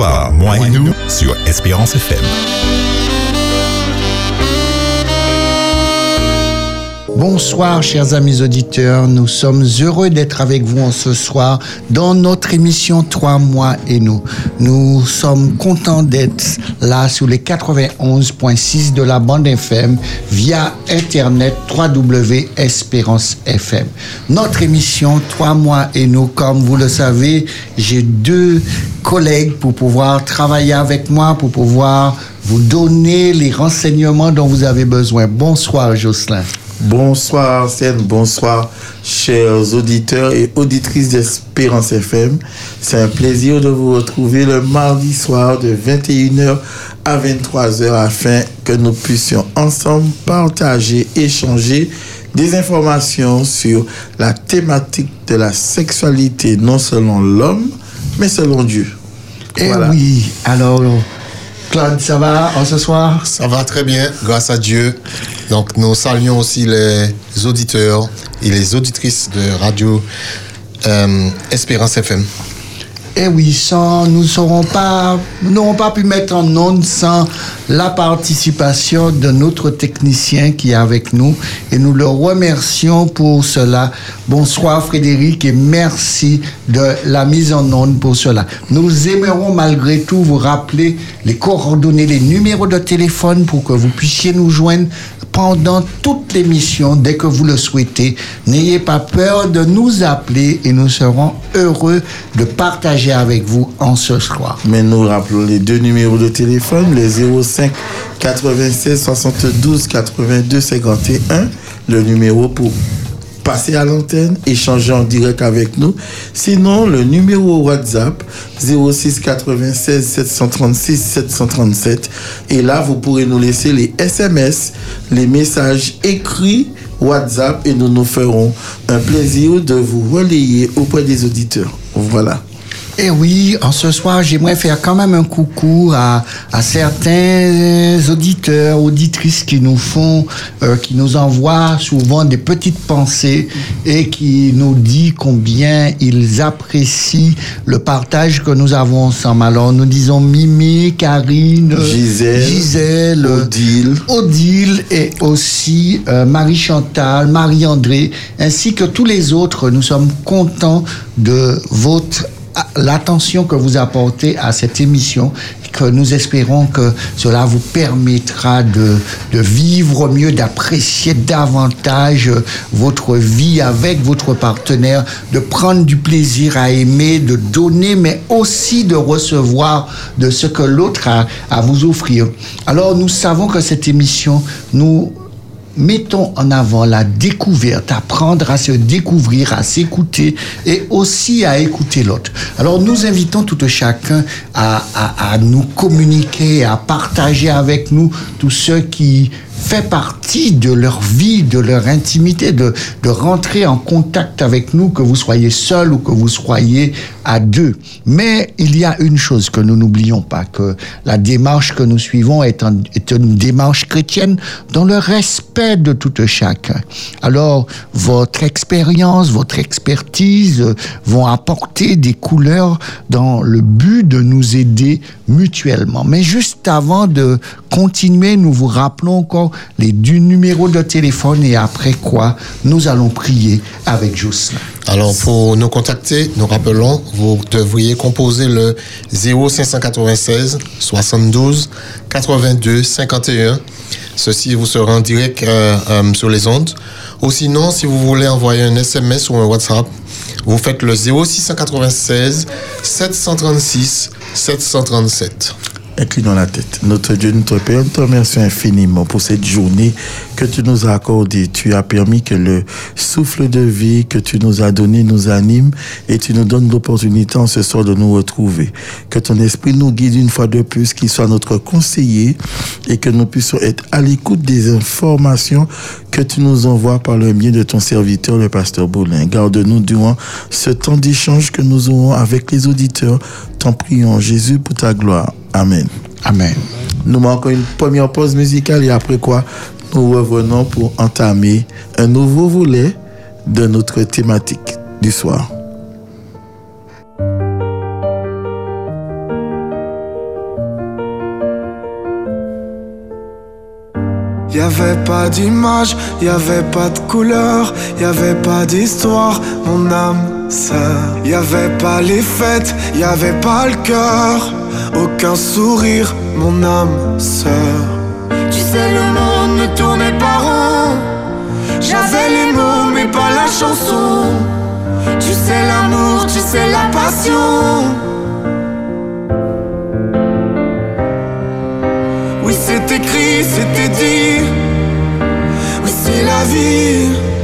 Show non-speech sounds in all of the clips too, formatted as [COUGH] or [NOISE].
soir, moi et nous, sur Espérance FM. Bonsoir chers amis auditeurs, nous sommes heureux d'être avec vous en ce soir dans notre émission 3 mois et nous. Nous sommes contents d'être là sur les 91.6 de la bande FM via internet www.espérance FM. Notre émission 3 mois et nous, comme vous le savez, j'ai deux collègues pour pouvoir travailler avec moi, pour pouvoir vous donner les renseignements dont vous avez besoin. Bonsoir Jocelyn. Bonsoir Arsène, bonsoir chers auditeurs et auditrices d'Espérance FM. C'est un plaisir de vous retrouver le mardi soir de 21h à 23h afin que nous puissions ensemble partager, échanger des informations sur la thématique de la sexualité, non selon l'homme, mais selon Dieu. Eh oui, alors Claude, ça va en ce soir? Ça va très bien, grâce à Dieu. Donc nous saluons aussi les auditeurs et les auditrices de Radio euh, Espérance FM. Eh oui, sans, nous n'aurons pas, pas pu mettre en onde sans la participation de notre technicien qui est avec nous et nous le remercions pour cela. Bonsoir Frédéric et merci de la mise en onde pour cela. Nous aimerons malgré tout vous rappeler les coordonnées, les numéros de téléphone pour que vous puissiez nous joindre pendant toute l'émission dès que vous le souhaitez. N'ayez pas peur de nous appeler et nous serons heureux de partager avec vous en ce soir. Mais nous rappelons les deux numéros de téléphone, le 05 96 72 82 51, le numéro pour passer à l'antenne, échanger en direct avec nous. Sinon, le numéro WhatsApp 06 96 736 737. Et là, vous pourrez nous laisser les SMS, les messages écrits WhatsApp et nous nous ferons un plaisir de vous relayer auprès des auditeurs. Voilà. Eh oui, en ce soir, j'aimerais faire quand même un coucou à, à certains auditeurs, auditrices qui nous font, euh, qui nous envoient souvent des petites pensées et qui nous disent combien ils apprécient le partage que nous avons ensemble. Alors, nous disons Mimi, Karine, Gisèle, Gisèle Odile, Odile et aussi euh, Marie-Chantal, Marie-André, ainsi que tous les autres. Nous sommes contents de votre l'attention que vous apportez à cette émission, que nous espérons que cela vous permettra de, de vivre mieux, d'apprécier davantage votre vie avec votre partenaire, de prendre du plaisir à aimer, de donner, mais aussi de recevoir de ce que l'autre a à vous offrir. Alors nous savons que cette émission nous mettons en avant la découverte, apprendre à se découvrir, à s'écouter et aussi à écouter l'autre. Alors nous invitons tout chacun à, à, nous communiquer, à partager avec nous tout ce qui fait partie de leur vie, de leur intimité, de, de rentrer en contact avec nous, que vous soyez seul ou que vous soyez à deux. Mais il y a une chose que nous n'oublions pas, que la démarche que nous suivons est, est une démarche chrétienne dans le respect de tout chacun. Alors, votre expérience, votre expertise vont apporter des couleurs dans le but de nous aider mutuellement. Mais juste avant de continuer, nous vous rappelons encore les deux numéros de téléphone et après quoi nous allons prier avec Jocelyn. Alors pour nous contacter, nous rappelons, vous devriez composer le 0596 72 82 51. Ceci vous sera en direct euh, euh, sur les ondes. Ou sinon, si vous voulez envoyer un SMS ou un WhatsApp, vous faites le 0696 736 737 inclinons la tête. Notre Dieu, notre Père, nous te remercions infiniment pour cette journée que tu nous as accordée. Tu as permis que le souffle de vie que tu nous as donné nous anime et tu nous donnes l'opportunité en ce soir de nous retrouver. Que ton esprit nous guide une fois de plus, qu'il soit notre conseiller et que nous puissions être à l'écoute des informations que tu nous envoies par le biais de ton serviteur, le pasteur Boulin. Garde-nous durant ce temps d'échange que nous aurons avec les auditeurs. T'en prions, Jésus, pour ta gloire. Amen. Amen. Nous manquons une première pause musicale et après quoi, nous revenons pour entamer un nouveau volet de notre thématique du soir. Y avait pas d'image, y avait pas de couleur, y avait pas d'histoire, mon âme sœur. Y avait pas les fêtes, y avait pas le cœur, aucun sourire, mon âme sœur. Tu sais, le monde ne tournait pas rond. J'avais les mots, mais pas la chanson. Tu sais l'amour, tu sais la passion. Écrit, c'était dit. Oui, c'est la vie.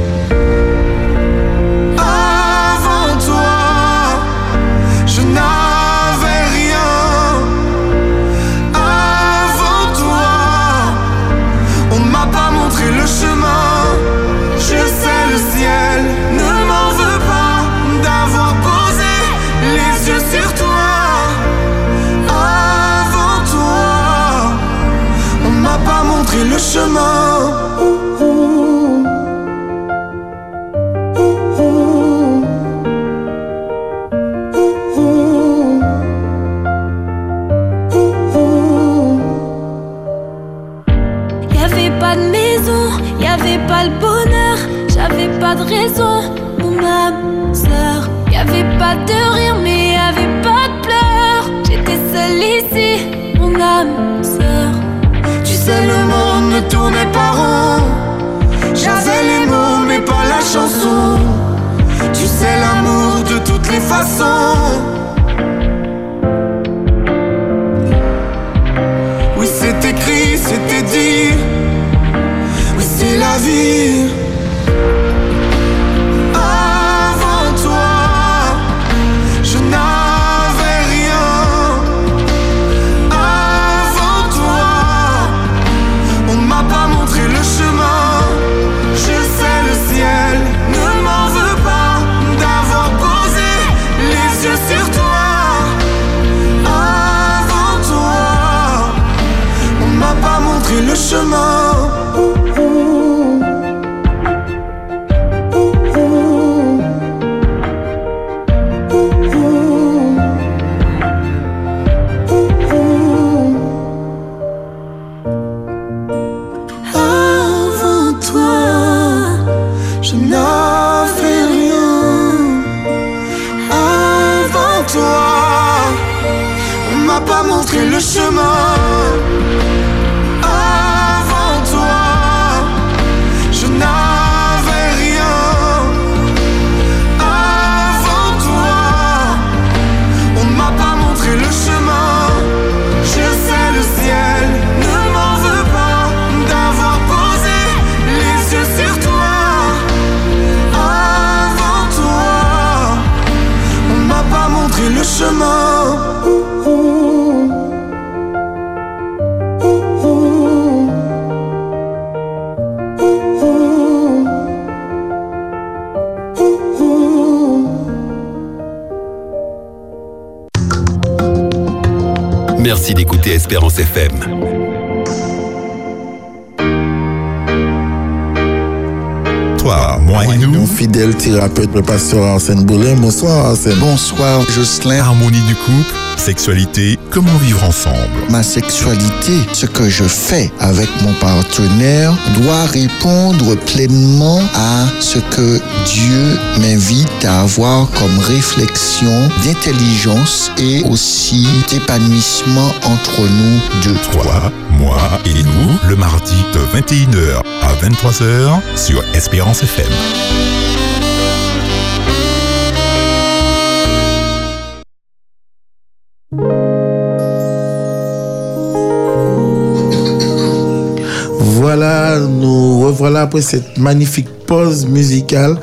Raison, mon âme sœur. Y avait pas de rire, mais y avait pas de pleurs. J'étais seule ici, mon âme sœur. Tu sais, le monde ne tournait pas rond. J'avais les mots, mais pas la chanson. Tu sais, l'amour de toutes les façons. Espérance FM. Toi, moi et Mon nous, fidèle thérapeute, le pasteur Arsène Boulin. Bonsoir Arsène. Bonsoir Jocelyn. harmonie du couple, sexualité, comment vivre ensemble? Ma sexualité, ce que je fais avec mon partenaire doit répondre pleinement à ce que Dieu m'invite à avoir comme réflexion d'intelligence et aussi d'épanouissement entre nous deux. Toi, moi et nous, le mardi de 21h à 23h sur Espérance FM. Après cette magnifique pause musicale.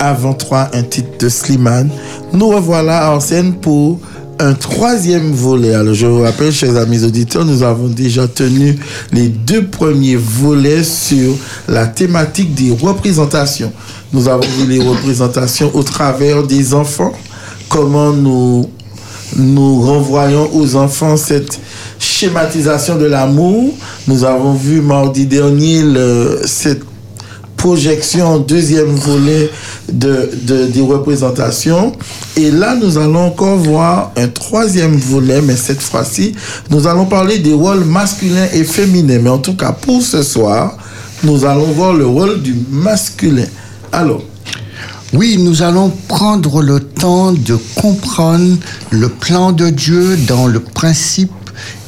Avant trois, un titre de Slimane. Nous revoilà en scène pour un troisième volet. Alors, je vous rappelle, chers amis auditeurs, nous avons déjà tenu les deux premiers volets sur la thématique des représentations. Nous avons vu les représentations au travers des enfants, comment nous nous renvoyons aux enfants cette schématisation de l'amour? Nous avons vu mardi dernier le- cette projection deuxième volet de, de- des représentations. Et là, nous allons encore voir un troisième volet, mais cette fois-ci, nous allons parler des rôles masculins et féminins. Mais en tout cas, pour ce soir, nous allons voir le rôle du masculin. Alors, Oui, nous allons prendre le temps de comprendre le plan de Dieu dans le principe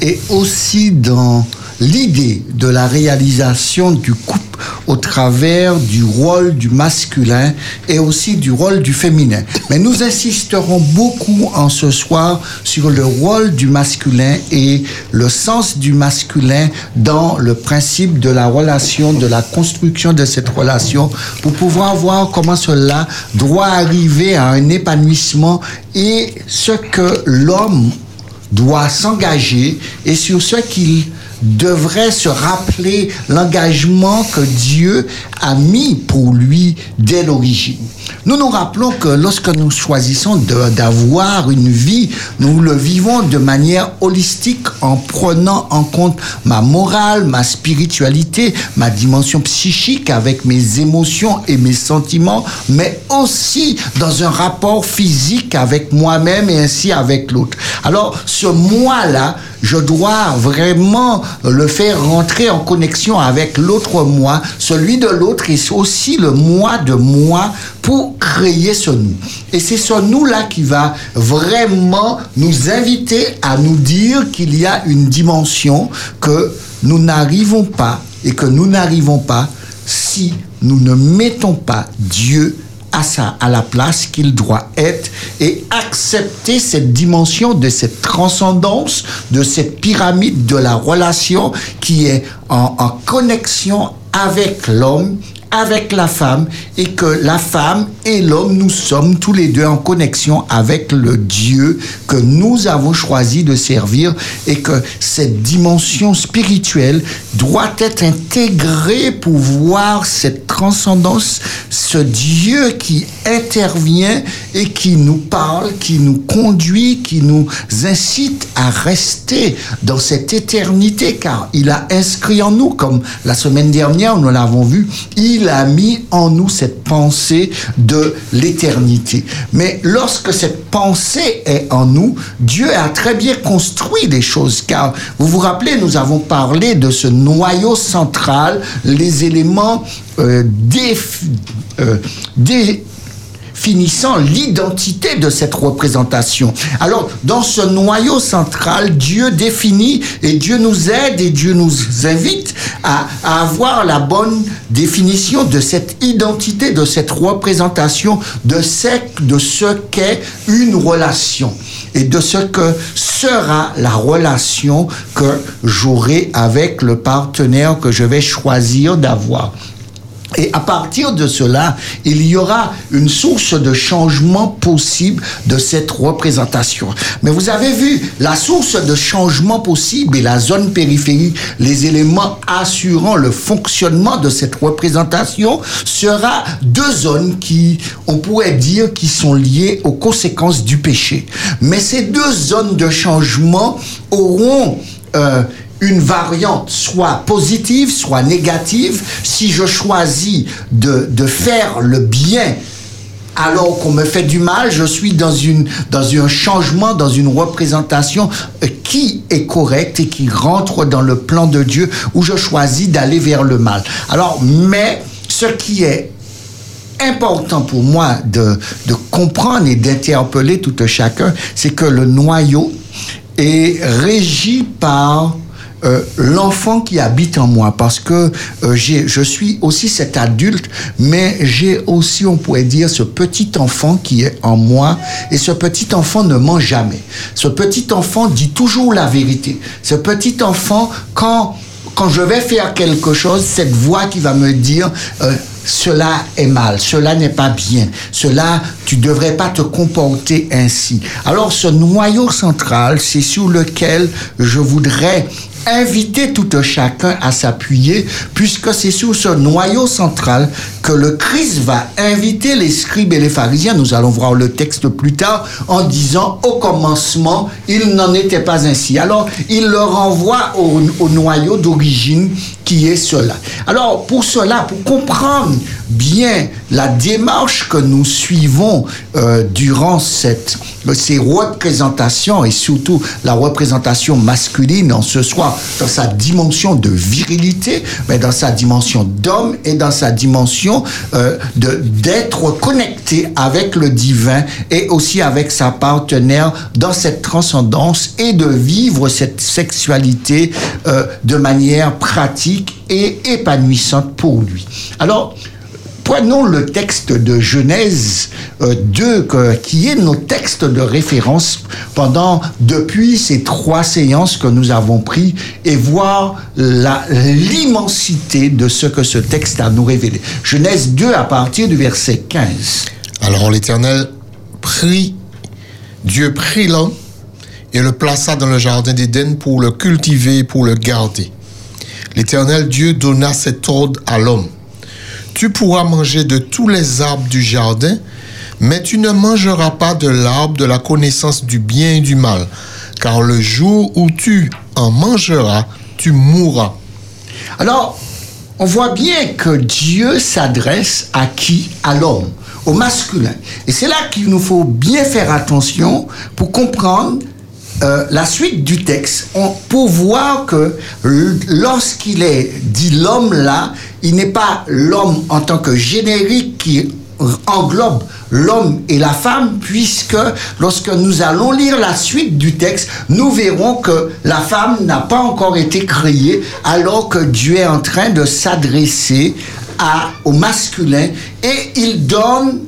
et aussi dans l'idée de la réalisation du couple au travers du rôle du masculin et aussi du rôle du féminin. Mais nous insisterons beaucoup en ce soir sur le rôle du masculin et le sens du masculin dans le principe de la relation, de la construction de cette relation pour pouvoir voir comment cela doit arriver à un épanouissement et ce que l'homme doit s'engager et sur ce qu'il devrait se rappeler l'engagement que Dieu a mis pour lui dès l'origine. Nous nous rappelons que lorsque nous choisissons d'avoir une vie, nous le vivons de manière holistique en prenant en compte ma morale, ma spiritualité, ma dimension psychique avec mes émotions et mes sentiments, mais aussi dans un rapport physique avec moi-même et ainsi avec l'autre. Alors, ce moi-là, je dois vraiment le faire rentrer en connexion avec l'autre moi, celui de l'autre et aussi le moi de moi pour créer ce nous. Et c'est ce nous-là qui va vraiment nous inviter à nous dire qu'il y a une dimension que nous n'arrivons pas et que nous n'arrivons pas si nous ne mettons pas Dieu à, sa, à la place qu'il doit être et accepter cette dimension de cette transcendance, de cette pyramide de la relation qui est en connexion avec l'homme, avec la femme, et que la femme et l'homme, nous sommes tous les deux en connexion avec le Dieu que nous avons choisi de servir, et que cette dimension spirituelle doit être intégrée pour voir cette transcendance, ce Dieu qui intervient et qui nous parle, qui nous conduit, qui nous incite à rester dans cette éternité, car il a inscrit en nous, comme la semaine dernière, nous l'avons vu, il a mis en nous cette pensée de l'éternité. Mais lorsque cette pensée est en nous, Dieu a très bien construit des choses, car vous vous rappelez, nous avons parlé de ce noyau central, les éléments euh, euh, finissant l'identité de cette représentation. Alors, dans ce noyau central, Dieu définit et Dieu nous aide et Dieu nous invite à, avoir la bonne définition de cette identité, de cette représentation, de de ce qu'est une relation et de ce que sera la relation que j'aurai avec le partenaire que je vais choisir d'avoir. Et à partir de cela, il y aura une source de changement possible de cette représentation. Mais vous avez vu, la source de changement possible et la zone périphérique, les éléments assurant le fonctionnement de cette représentation, sera deux zones qui, on pourrait dire, qui sont liées aux conséquences du péché. Mais ces deux zones de changement auront euh, une variante soit positive, soit négative. Si je choisis de, de faire le bien alors qu'on me fait du mal, je suis dans, une, dans un changement, dans une représentation euh, qui est correcte et qui rentre dans le plan de Dieu où je choisis d'aller vers le mal. Alors, mais ce qui est important pour moi de, de comprendre et d'interpeller tout un chacun, c'est que le noyau est régi par euh, l'enfant qui habite en moi parce que euh, je suis aussi cet adulte mais j'ai aussi on pourrait dire ce petit enfant qui est en moi et ce petit enfant ne ment jamais ce petit enfant dit toujours la vérité ce petit enfant quand quand je vais faire quelque chose, cette voix qui va me dire euh, cela est mal, cela n'est pas bien, cela tu devrais pas te comporter ainsi. Alors ce noyau central, c'est sur lequel je voudrais inviter tout un chacun à s'appuyer, puisque c'est sur ce noyau central que le Christ va inviter les scribes et les pharisiens, nous allons voir le texte plus tard, en disant au commencement, il n'en était pas ainsi. Alors, il leur renvoie au, au noyau d'origine qui est cela. Alors, pour cela, pour comprendre bien la démarche que nous suivons euh, durant cette, ces représentations et surtout la représentation masculine en ce soir dans sa dimension de virilité, mais dans sa dimension d'homme et dans sa dimension euh, d'être connecté avec le divin et aussi avec sa partenaire dans cette transcendance et de vivre cette sexualité euh, de manière pratique et épanouissante pour lui. Alors, Prenons le texte de Genèse euh, 2, que- qui est notre texte de référence pendant, depuis ces trois séances que nous avons pris et voir l'immensité de ce que ce texte a nous révélé. Genèse 2 à partir du verset 15. Alors l'Éternel prit, Dieu prit l'homme et le plaça dans le jardin d'Éden pour le cultiver pour le garder. L'Éternel Dieu donna cet ordre à l'homme. Tu pourras manger de tous les arbres du jardin, mais tu ne mangeras pas de l'arbre de la connaissance du bien et du mal, car le jour où tu en mangeras, tu mourras. Alors, on voit bien que Dieu s'adresse à qui? À l'homme, au masculin. Et c'est là qu'il nous faut bien faire attention pour comprendre euh, la suite du texte, on- pour voir que lorsqu'il est dit l'homme là, il n'est pas l'homme en tant que générique qui englobe l'homme et la femme, puisque lorsque nous allons lire la suite du texte, nous verrons que la femme n'a pas encore été créée, alors que Dieu est en train de s'adresser au masculin et il donne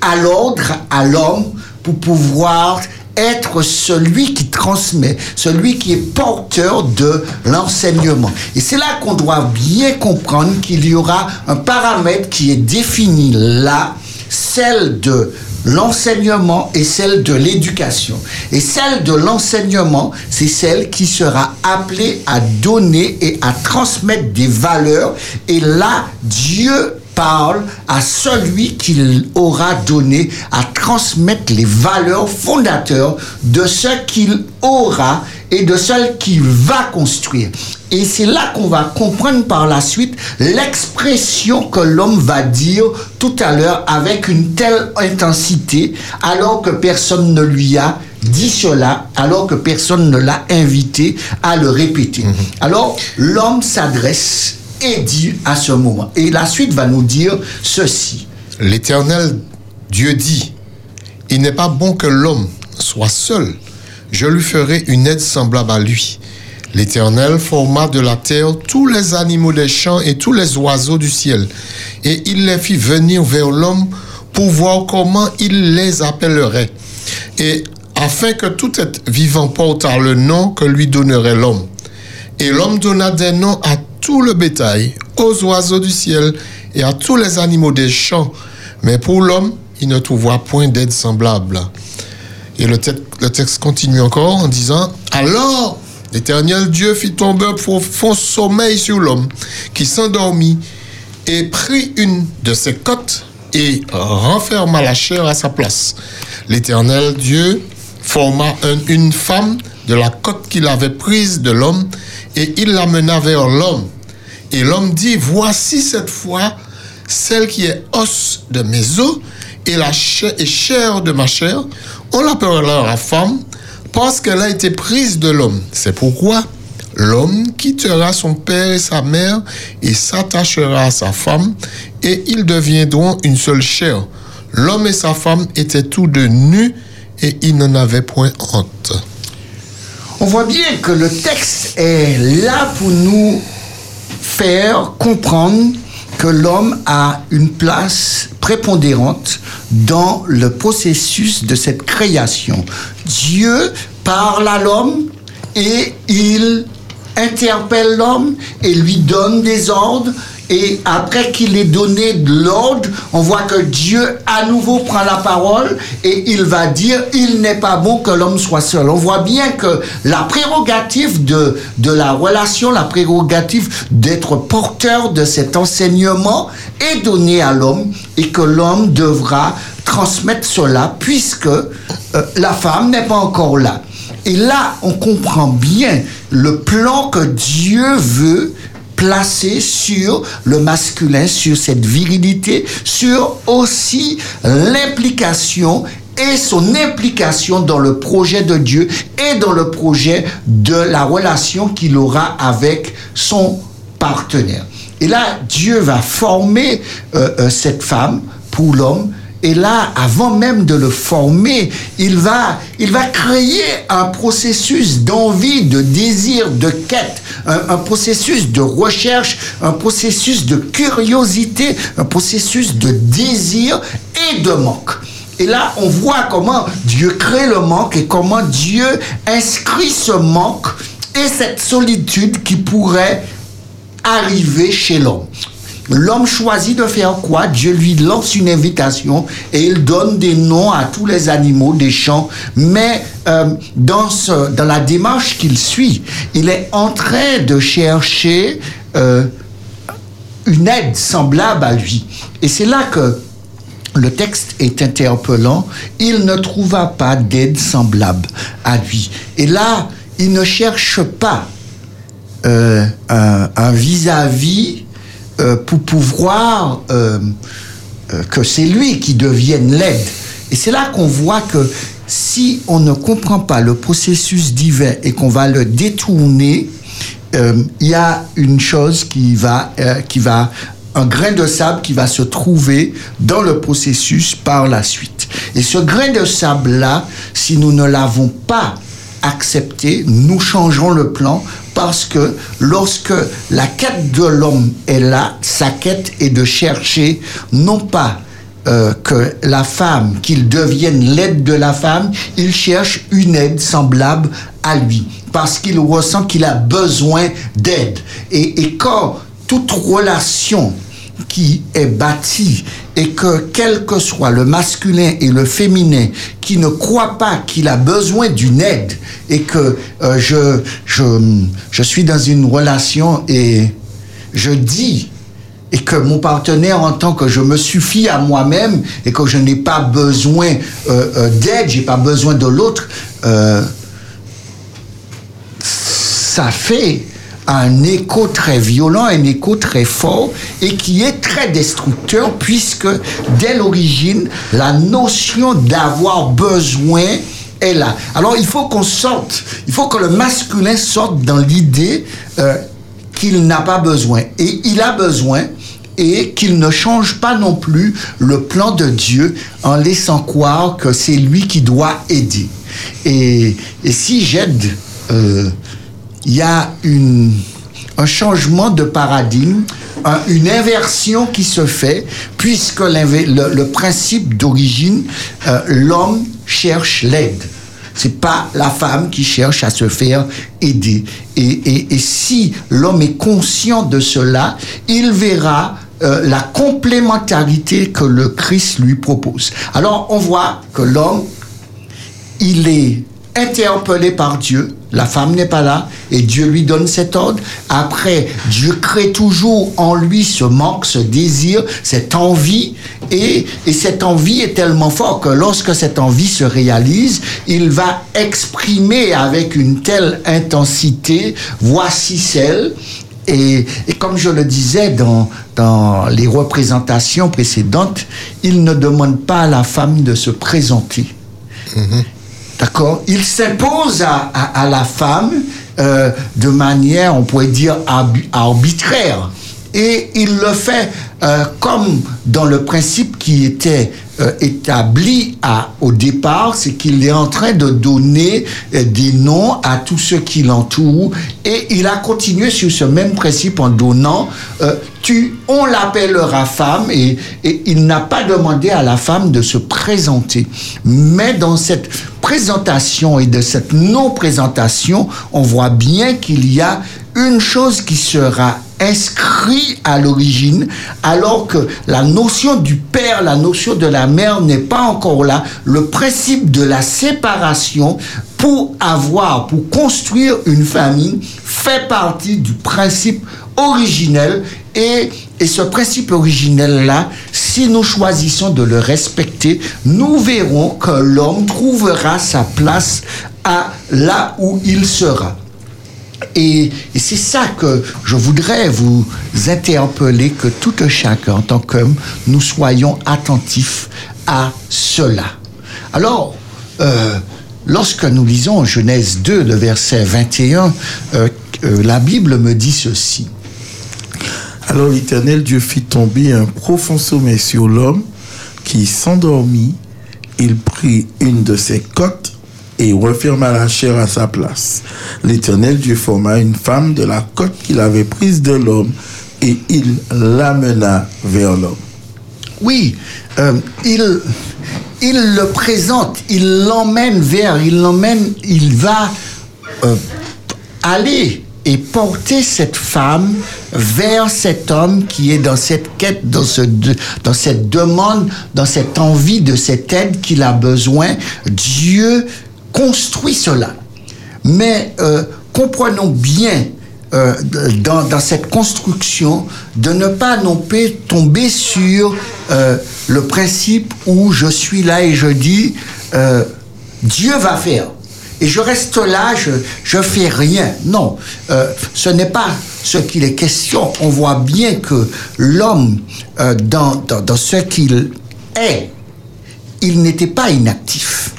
à l'ordre à l'homme pour pouvoir être celui qui transmet, celui qui est porteur de l'enseignement. Et c'est là qu'on doit bien comprendre qu'il y aura un paramètre qui est défini là, celle de l'enseignement et celle de l'éducation. Et celle de l'enseignement, c'est celle qui sera appelée à donner et à transmettre des valeurs. Et là, Dieu parle à celui qu'il aura donné à transmettre les valeurs fondateurs de ce qu'il aura et de celle qu'il va construire. Et c'est là qu'on va comprendre par la suite l'expression que l'homme va dire tout à l'heure avec une telle intensité alors que personne ne lui a dit cela, alors que personne ne l'a invité à le répéter. Alors l'homme s'adresse et dit à ce moment. Et la suite va nous dire ceci. L'Éternel Dieu dit, Il n'est pas bon que l'homme soit seul. Je lui ferai une aide semblable à lui. L'Éternel forma de la terre tous les animaux des champs et tous les oiseaux du ciel. Et il les fit venir vers l'homme pour voir comment il les appellerait. Et afin que tout être vivant portât le nom que lui donnerait l'homme. Et l'homme donna des noms à tout le bétail, aux oiseaux du ciel et à tous les animaux des champs. Mais pour l'homme, il ne trouva point d'aide semblable. Et le, te- le texte continue encore en disant, Alors l'Éternel Dieu fit tomber un profond sommeil sur l'homme, qui s'endormit et prit une de ses côtes et renferma la chair à sa place. L'Éternel Dieu forma un- une femme de la côte qu'il avait prise de l'homme et il l'amena vers l'homme. Et l'homme dit, voici cette fois celle qui est os de mes os et la chair, chair de ma chair. On l'appellera la femme parce qu'elle a été prise de l'homme. C'est pourquoi l'homme quittera son père et sa mère et s'attachera à sa femme et ils deviendront une seule chair. L'homme et sa femme étaient tous deux nus et ils n'en avaient point honte. On voit bien que le texte est là pour nous faire comprendre que l'homme a une place prépondérante dans le processus de cette création. Dieu parle à l'homme et il interpelle l'homme et lui donne des ordres. Et après qu'il ait donné de l'ordre, on voit que Dieu à nouveau prend la parole et il va dire, il n'est pas bon que l'homme soit seul. On voit bien que la prérogative de, de la relation, la prérogative d'être porteur de cet enseignement est donnée à l'homme et que l'homme devra transmettre cela puisque euh, la femme n'est pas encore là. Et là, on comprend bien le plan que Dieu veut placé sur le masculin, sur cette virilité, sur aussi l'implication et son implication dans le projet de Dieu et dans le projet de la relation qu'il aura avec son partenaire. Et là, Dieu va former euh, euh, cette femme pour l'homme. Et là, avant même de le former, il va, créer un processus d'envie, de désir, de quête, un processus de recherche, un processus de curiosité, un processus de désir et de manque. Et là, on voit comment Dieu crée le manque et comment Dieu inscrit ce manque et cette solitude qui pourrait arriver chez l'homme. L'homme choisit de faire quoi? Dieu lui lance une invitation et il donne des noms à tous les animaux des champs. Mais euh, dans, la démarche qu'il suit, il est en train de chercher euh, une aide semblable à lui. Et c'est là que le texte est interpellant. Il ne trouva pas d'aide semblable à lui. Et là, il ne cherche pas euh, un vis-à-vis euh, pour pouvoir euh, euh, que c'est lui qui devienne l'aide. Et c'est là qu'on voit que si on ne comprend pas le processus divin et qu'on va le détourner, il y a une chose qui va, qui va, un grain de sable qui va se trouver dans le processus par la suite. Et ce grain de sable-là, si nous ne l'avons pas accepté, nous changeons le plan parce que lorsque la quête de l'homme est là, sa quête est de chercher non pas euh, que la femme, qu'il devienne l'aide de la femme, il cherche une aide semblable à lui, parce qu'il ressent qu'il a besoin d'aide. Et, et quand toute relation qui est bâtie et que quel que soit le masculin et le féminin qui ne croit pas qu'il a besoin d'une aide et que euh, je, je, je suis dans une relation et je dis et que mon partenaire entend que je me suffis à moi-même et que je n'ai pas besoin euh, euh, d'aide, j'ai pas besoin de l'autre, euh, ça fait un écho très violent, un écho très fort et qui est très destructeur puisque dès l'origine, la notion d'avoir besoin est là. Alors il faut qu'on sorte, il faut que le masculin sorte dans l'idée euh, qu'il n'a pas besoin. Et il a besoin et qu'il ne change pas non plus le plan de Dieu en laissant croire que c'est lui qui doit aider. Et, et si j'aide, euh, il y a une, un changement de paradigme, un- une inversion qui se fait, puisque le, principe d'origine, euh, l'homme cherche l'aide. C'est pas la femme qui cherche à se faire aider. Et si l'homme est conscient de cela, il verra euh, la complémentarité que le Christ lui propose. Alors on voit que l'homme il est interpellé par Dieu. La femme n'est pas là et Dieu lui donne cet ordre. Après, Dieu crée toujours en lui ce manque, ce désir, cette envie. Et, et cette envie est tellement forte que lorsque cette envie se réalise, il va exprimer avec une telle intensité, voici celle. Et, et comme je le disais dans, dans les représentations précédentes, il ne demande pas à la femme de se présenter. D'accord Il s'impose à, la femme euh, de manière, on pourrait dire, arbi- arbitraire. Et il le fait euh, comme dans le principe qui était euh, établi à, au départ, c'est qu'il est en train de donner euh, des noms à tous ceux qui l'entourent. Et il a continué sur ce même principe en donnant, euh, tu, on l'appellera femme, et, et il n'a pas demandé à la femme de se présenter. Mais dans cette présentation et de cette non-présentation, on voit bien qu'il y a une chose qui sera inscrite à l'origine, alors que la notion du père, la notion de la mère n'est pas encore là. Le principe de la séparation pour avoir, pour construire une famille, fait partie du principe originel et, et ce principe originel-là, si nous choisissons de le respecter, nous verrons que l'homme trouvera sa place à là où il sera. Et, c'est ça que je voudrais vous interpeller, que tout un chacun, en tant qu'homme, nous soyons attentifs à cela. Alors, euh, lorsque nous lisons Genèse 2, le verset 21, euh, euh, la Bible me dit ceci. Alors l'Éternel Dieu fit tomber un profond sommeil sur l'homme qui s'endormit. Il prit une de ses côtes et referma la chair à sa place. L'Éternel Dieu forma une femme de la côte qu'il avait prise de l'homme et il l'amena vers l'homme. Oui, euh, il, il le présente, il l'emmène vers, il l'emmène, il va euh, aller et porter cette femme vers cet homme qui est dans cette quête, dans, dans cette demande, dans cette envie de cette aide qu'il a besoin. Dieu construit cela. Mais euh, comprenons bien euh, dans, cette construction de ne pas non plus tomber sur euh, le principe où je suis là et je dis Dieu va faire. Et je reste là, je, je fais rien. Non, ce n'est pas ce qu'il est question. On voit bien que l'homme, dans, dans ce qu'il est, il n'était pas inactif.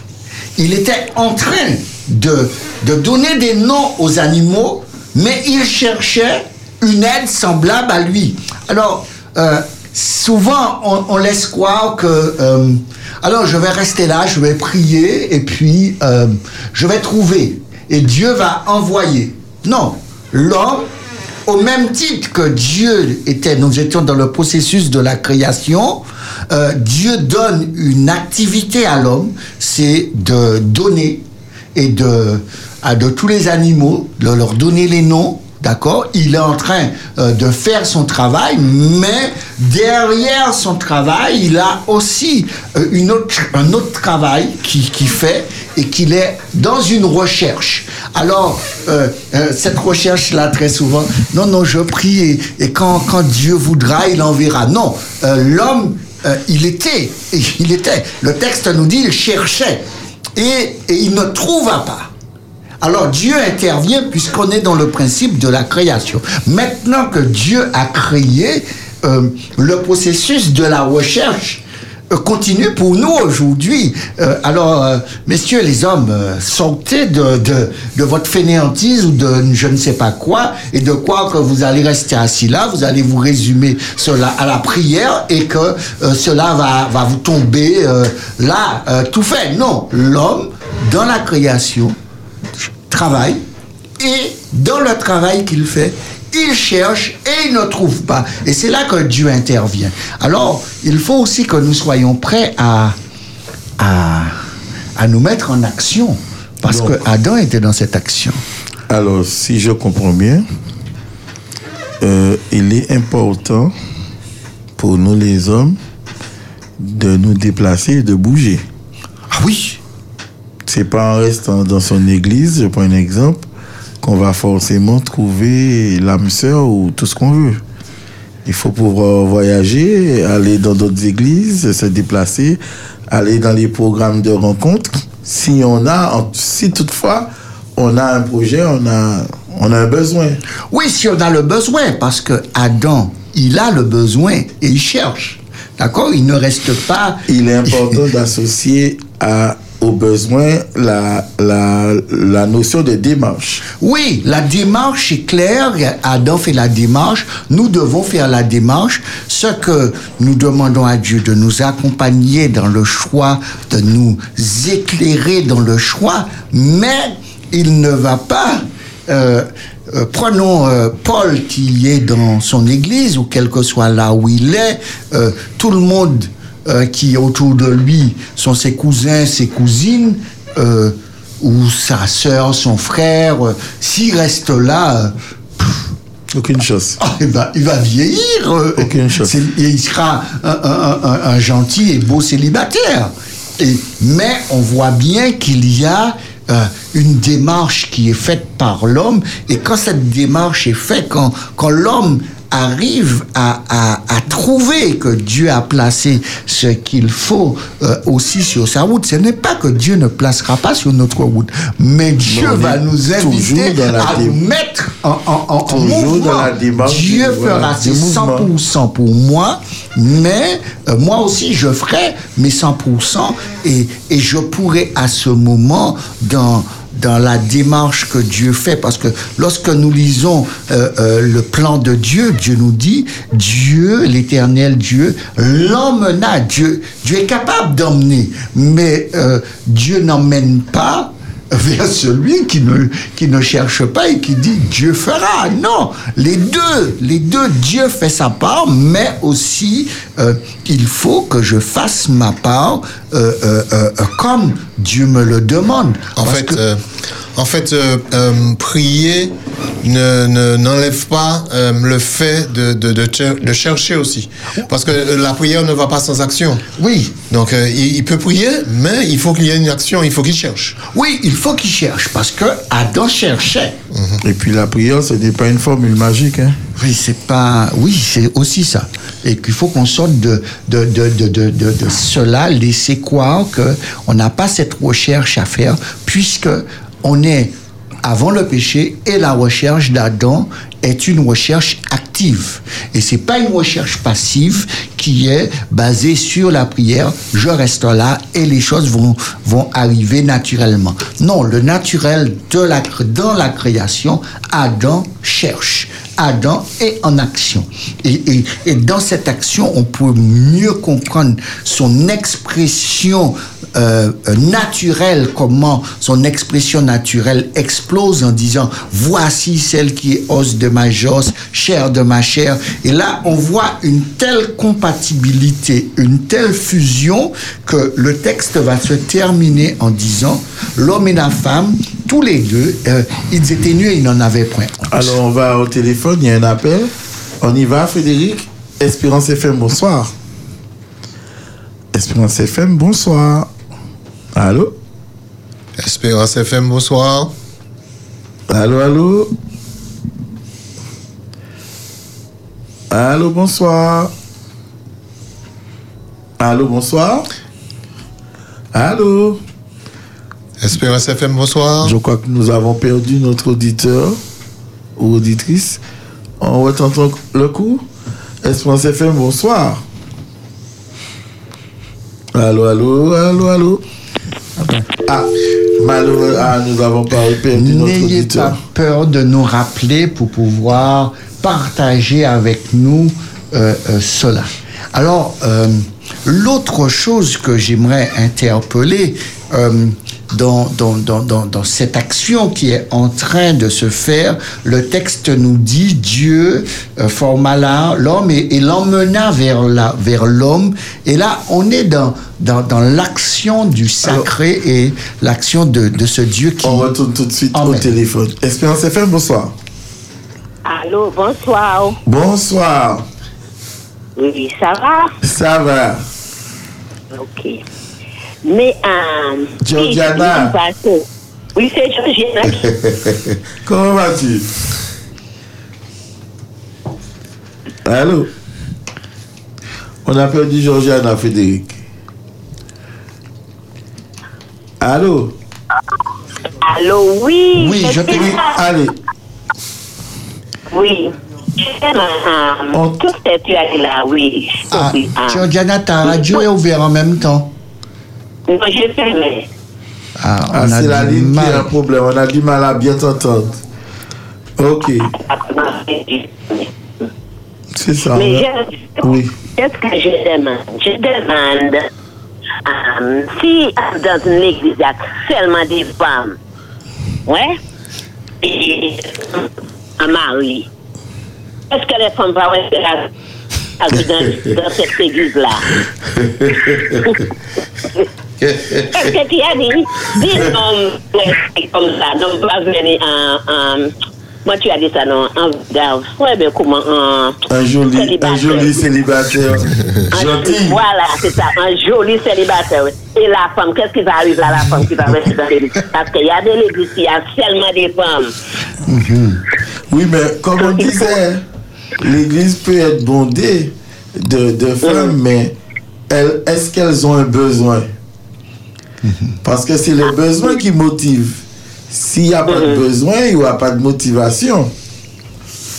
Il était en train de, donner des noms aux animaux, mais il cherchait une aide semblable à lui. Alors, euh, souvent, on, on laisse croire que, euh, alors je vais rester là, je vais prier, et puis euh, je vais trouver, et Dieu va envoyer. Non, l'homme, au même titre que Dieu était, nous étions dans le processus de la création, euh, Dieu donne une activité à l'homme, c'est de donner et de, à de tous les animaux, de leur donner les noms, d'accord? Il est en train euh, de faire son travail, mais derrière son travail, il a aussi euh, une autre, un autre travail qui, qui fait et qu'il est dans une recherche. Alors, cette recherche-là, très souvent, non, non, je prie et, et quand, quand Dieu voudra, il enverra. Non, l'homme, euh, il était, [LAUGHS] il était, le texte nous dit, il cherchait et, il ne trouva pas. Alors Dieu intervient puisqu'on est dans le principe de la création. Maintenant que Dieu a créé, euh, le processus de la recherche continue pour nous aujourd'hui. Euh, alors, euh, messieurs les hommes, euh, sortez de, de, votre fainéantise ou de je ne sais pas quoi et de quoi que vous allez rester assis là, vous allez vous résumer cela à la prière et que euh, cela va, va vous tomber euh, là, euh, tout fait. Non, l'homme, dans la création, travaille et dans le travail qu'il fait, il cherche et il ne trouve pas. Et c'est là que Dieu intervient. Alors, il faut aussi que nous soyons prêts à, à, à nous mettre en action. Parce Donc. que Adam était dans cette action. Alors, si je comprends bien, euh, il est important pour nous les hommes de nous déplacer et de bouger. Ah oui C'est pas en restant dans son église, je prends un exemple, qu'on va forcément trouver l'âme sœur ou tout ce qu'on veut. Il faut pouvoir voyager, aller dans d'autres églises, se déplacer, aller dans les programmes de rencontres. Si on a, si toutefois on a un projet, on a, on a un besoin. Oui, si on a le besoin, parce que Adam, il a le besoin et il cherche. D'accord? Il ne reste pas. Il est important d'associer à, au besoin la, la, la notion de démarche. Oui, la démarche est claire. Adam fait la démarche. Nous devons faire la démarche. Ce que nous demandons à Dieu de nous accompagner dans le choix, de nous éclairer dans le choix, mais il ne va pas. euh, euh, prenons euh, Paul qui est dans son église ou quel que soit là où il est, tout le monde euh, qui autour de lui sont ses cousins, ses cousines. euh, ou sa sœur, son frère, euh, s'il reste là, Aucune chose. ah, il, va, il va vieillir. Aucune chose. Et il sera un, un- un- un gentil et beau célibataire. Et, mais on voit bien qu'il y a euh, une démarche qui est faite par l'homme. Et quand cette démarche est faite, quand, quand l'homme arrive à, à, à trouver que Dieu a placé ce qu'il faut euh, aussi sur sa route, ce n'est pas que Dieu ne placera pas sur notre route, mais Dieu va nous inviter à nous mettre en, en, en- en Toujours mouvement. dans la démarche Dieu voilà, fera ses mouvement. 100% pour moi, mais euh, moi aussi je ferai mes 100% et, et je pourrai à ce moment dans dans la démarche que Dieu fait, parce que lorsque nous lisons euh, euh, le plan de Dieu, Dieu nous dit, Dieu, l'éternel Dieu, l'emmena. Dieu, Dieu est capable d'emmener, mais euh, Dieu n'emmène pas vers celui qui ne, qui ne cherche pas et qui dit Dieu fera. Non, les deux, les deux, Dieu fait sa part, mais aussi il faut que je fasse ma part euh, euh, euh, comme Dieu me le demande. En fait, que- euh, en fait euh, euh, prier ne ne- n'enlève pas euh, le fait de, de, de, cher- de chercher aussi. Parce que la prière ne va pas sans action. oui, Donc, euh, il, il peut prier, mais il faut qu'il y ait une action, il faut qu'il cherche. oui, il faut qu'il cherche parce que Adam cherchait. Et puis la prière, ce n'est pas une formule magique. Hein. Oui, c'est pas. Oui, c'est aussi ça. Et qu'il faut qu'on sorte de, de, de, de, de, cela, laisser croire qu'on n'a pas cette recherche à faire, puisque on est avant le péché et la recherche d'Adam est une recherche active. Et c'est pas une recherche passive qui est basée sur la prière. Je reste là et les choses vont, vont arriver naturellement. Non, le naturel dans la création, Adam cherche. Adam est en action. Et, dans cette action, on peut mieux comprendre son expression euh, euh, naturelle, comment son expression naturelle explose en disant voici celle qui est os de ma os, chair de ma chair. Et là, on voit une telle compatibilité, une telle fusion que le texte va se terminer en disant l'homme et la femme, tous les deux, euh, ils étaient nus et ils n'en avaient point. Alors on va au téléphone, il y a un appel. On y va, Frédéric. Espérance FM, bonsoir. Espérance FM, bonsoir. Allô? Espérance FM, bonsoir. Allô, allô? Allô, bonsoir. Allô, bonsoir. Allô? Espérance FM, bonsoir. Je crois que nous avons perdu notre auditeur ou auditrice. On retentend le coup. Espérance FM, bonsoir. Allô, allô, allô, allô. Ah, malheureux, ah, nous avons pas perdu notre N'ayez auditeur. pas peur de nous rappeler pour pouvoir partager avec nous euh, euh, cela. Alors, euh, l'autre chose que j'aimerais interpeller dans, dans, dans, dans, dans cette action qui est en train de se faire, le texte nous dit Dieu euh, forma l'homme et, et l'emmena vers la, vers l'homme. Et là, on est dans, dans, dans l'action du sacré et l'action de, de ce Dieu qui... On retourne tout de suite au téléphone. Espérance FM, bonsoir. Allô, bonsoir. Bonsoir. Oui, ça va? Ça va. Ok. Mais, euh... Georgiana. Oui, c'est Georgiana. [LAUGHS] Comment vas-tu? Allô? On a perdu Georgiana, Frédéric. Allô? Allô, oui. Oui, je te-. Oui, allez. Oui. Euh, On- Tout ce que tu as dit là, oui. Ah, Oui, ah. Georgiana, ta radio est ouverte en même temps. Non, j'ai fermé. Ah, Ah, on a c'est la du ligne qui a un mal. problème. On a du mal à bien t'entendre. Ok, c'est ça. Mais je, Oui. qu'est-ce que je demande? Je demande euh, si dans une église, il y a seulement des femmes, ouais, et un mari, est-ce que les femmes vont rester dans, dans cette église-là? [LAUGHS] [LAUGHS] Est-ce que tu as dit, dis [LAUGHS] non, comme ça, donc pas venir en, en, moi tu as dit ça, non, en, ouais, ben comment, en, Un joli, un célibataire. joli célibataire. Un- Gentil. Voilà, c'est ça, un joli célibataire. Et la femme, qu'est-ce qui va arriver à la femme qui va rester dans l'église? Parce qu'il y a des églises, il y a seulement des femmes. Oui, mais comme on disait, l'Église peut être bondée de, de femmes, mais elles- est-ce qu'elles ont un besoin? Parce que c'est le besoin qui motive. S'il n'y a pas de besoin, il n'y aura pas de motivation.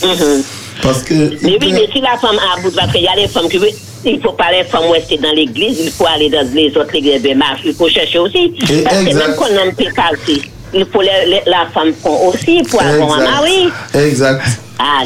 Mhm. Parce que. Mais oui, mais si la femme a bout, parce qu'il y a des femmes qui veulent, il faut pas les femmes rester dans l'église, il faut aller dans les autres églises de marche, il faut chercher aussi. Et Parce que même quand on peut passer, il faut les- les- la femme aussi pour avoir un mari. Exact. Ah,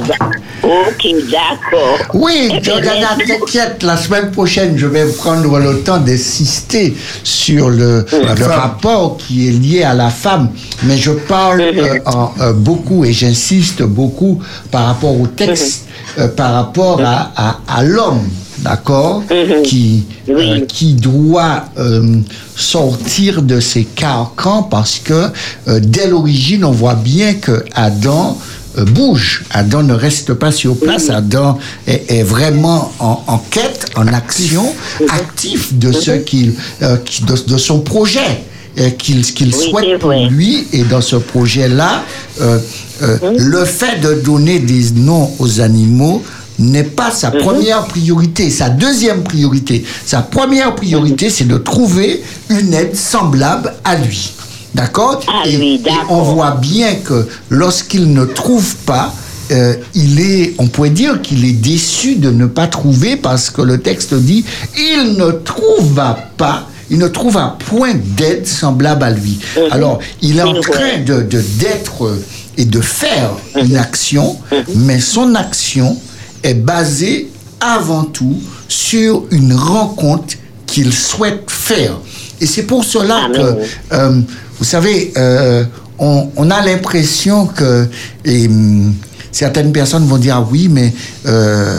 ok, d'accord. Oui, Eh Jordana, t'inquiète, la semaine prochaine, je vais prendre le temps d'insister sur le, rapport qui est lié à la femme. Mais je parle euh, en, euh, beaucoup et j'insiste beaucoup par rapport au texte, euh, par rapport à, à, à l'homme, d'accord, qui, Oui. euh, qui doit euh, sortir de ses carcans parce que euh, dès l'origine, on voit bien que Adam bouge. Adam ne reste pas sur place. Adam est, est vraiment en, en quête, en action, actif de ce qu'il, euh, de, de son projet euh, qu'il souhaite pour lui. Et dans ce projet-là, euh, euh, le fait de donner des noms aux animaux n'est pas sa première priorité, sa deuxième priorité. Sa première priorité, c'est de trouver une aide semblable à lui. D'accord Ah et, oui, et on voit bien que lorsqu'il ne trouve pas, euh, il est, on pourrait dire qu'il est déçu de ne pas trouver parce que le texte dit, il ne trouva pas, il ne trouva point d'aide semblable à lui. Mhm. Alors, il est en C'est train de d'être et de faire une action, mais son action est basée avant tout sur une rencontre qu'il souhaite faire. Et c'est pour cela Amen. que, euh, vous savez, euh, on, on a l'impression que et, hum, certaines personnes vont dire ah oui, mais euh,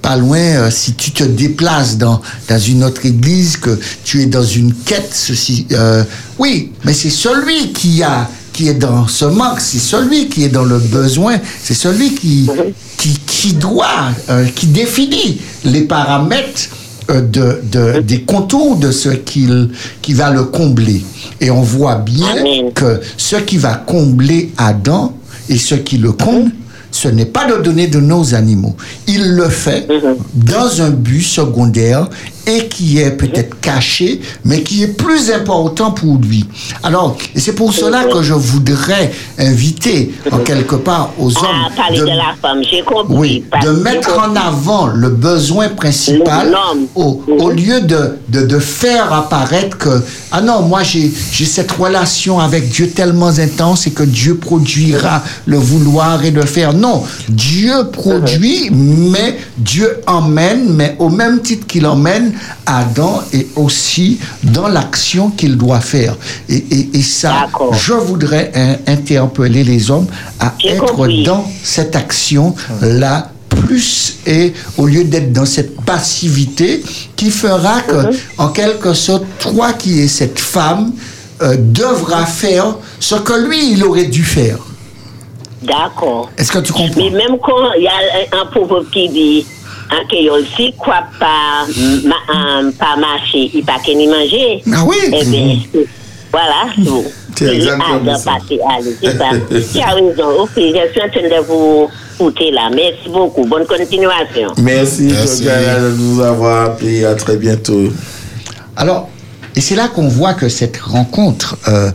pas loin, euh, si tu te déplaces dans, dans une autre église, que tu es dans une quête, ceci. oui, mais c'est celui qui a qui est dans ce manque, c'est celui qui est dans le besoin, c'est celui qui, qui, qui doit, qui définit les paramètres de, de- des contours de ce qu'il qui va le combler. Et on voit bien Amen. que ce qui va combler Adam et ce qui le comble, ce n'est pas de donner de nos animaux. Il le fait dans un but secondaire et qui est peut-être caché, mais qui est plus important pour lui. Alors, c'est pour cela que je voudrais inviter en quelque part aux hommes Ah, parler de, la femme, j'ai compris. oui, de mettre en avant le besoin principal au, au lieu de, de, de faire apparaître que, ah non, moi j'ai j'ai cette relation avec Dieu tellement intense et que Dieu produira le vouloir et le faire. Non, Dieu produit, mais Dieu emmène, mais au même titre qu'il emmène, Adam est aussi dans l'action qu'il doit faire. Et, et, et ça, je voudrais interpeller les hommes à être compris. dans cette action-là plus et au lieu d'être dans cette passivité qui fera que, en quelque sorte, toi qui es cette femme, euh, devra faire ce que lui, il aurait dû faire. D'accord. Est-ce que tu comprends? Mais même quand il y a un, un pauvre qui dit, en créole, si quoi pas, ma, pas marcher, il pas manger. Ah oui? Eh bien, voilà. bon. C'est exactement ça. passer, allez, c'est ça. [LAUGHS] Tu as raison. Ok, je suis en train de vous écouter là. Merci beaucoup. Bonne continuation. Merci, Merci. De nous avoir appelé. À très bientôt. Alors, et c'est là qu'on voit que cette rencontre euh,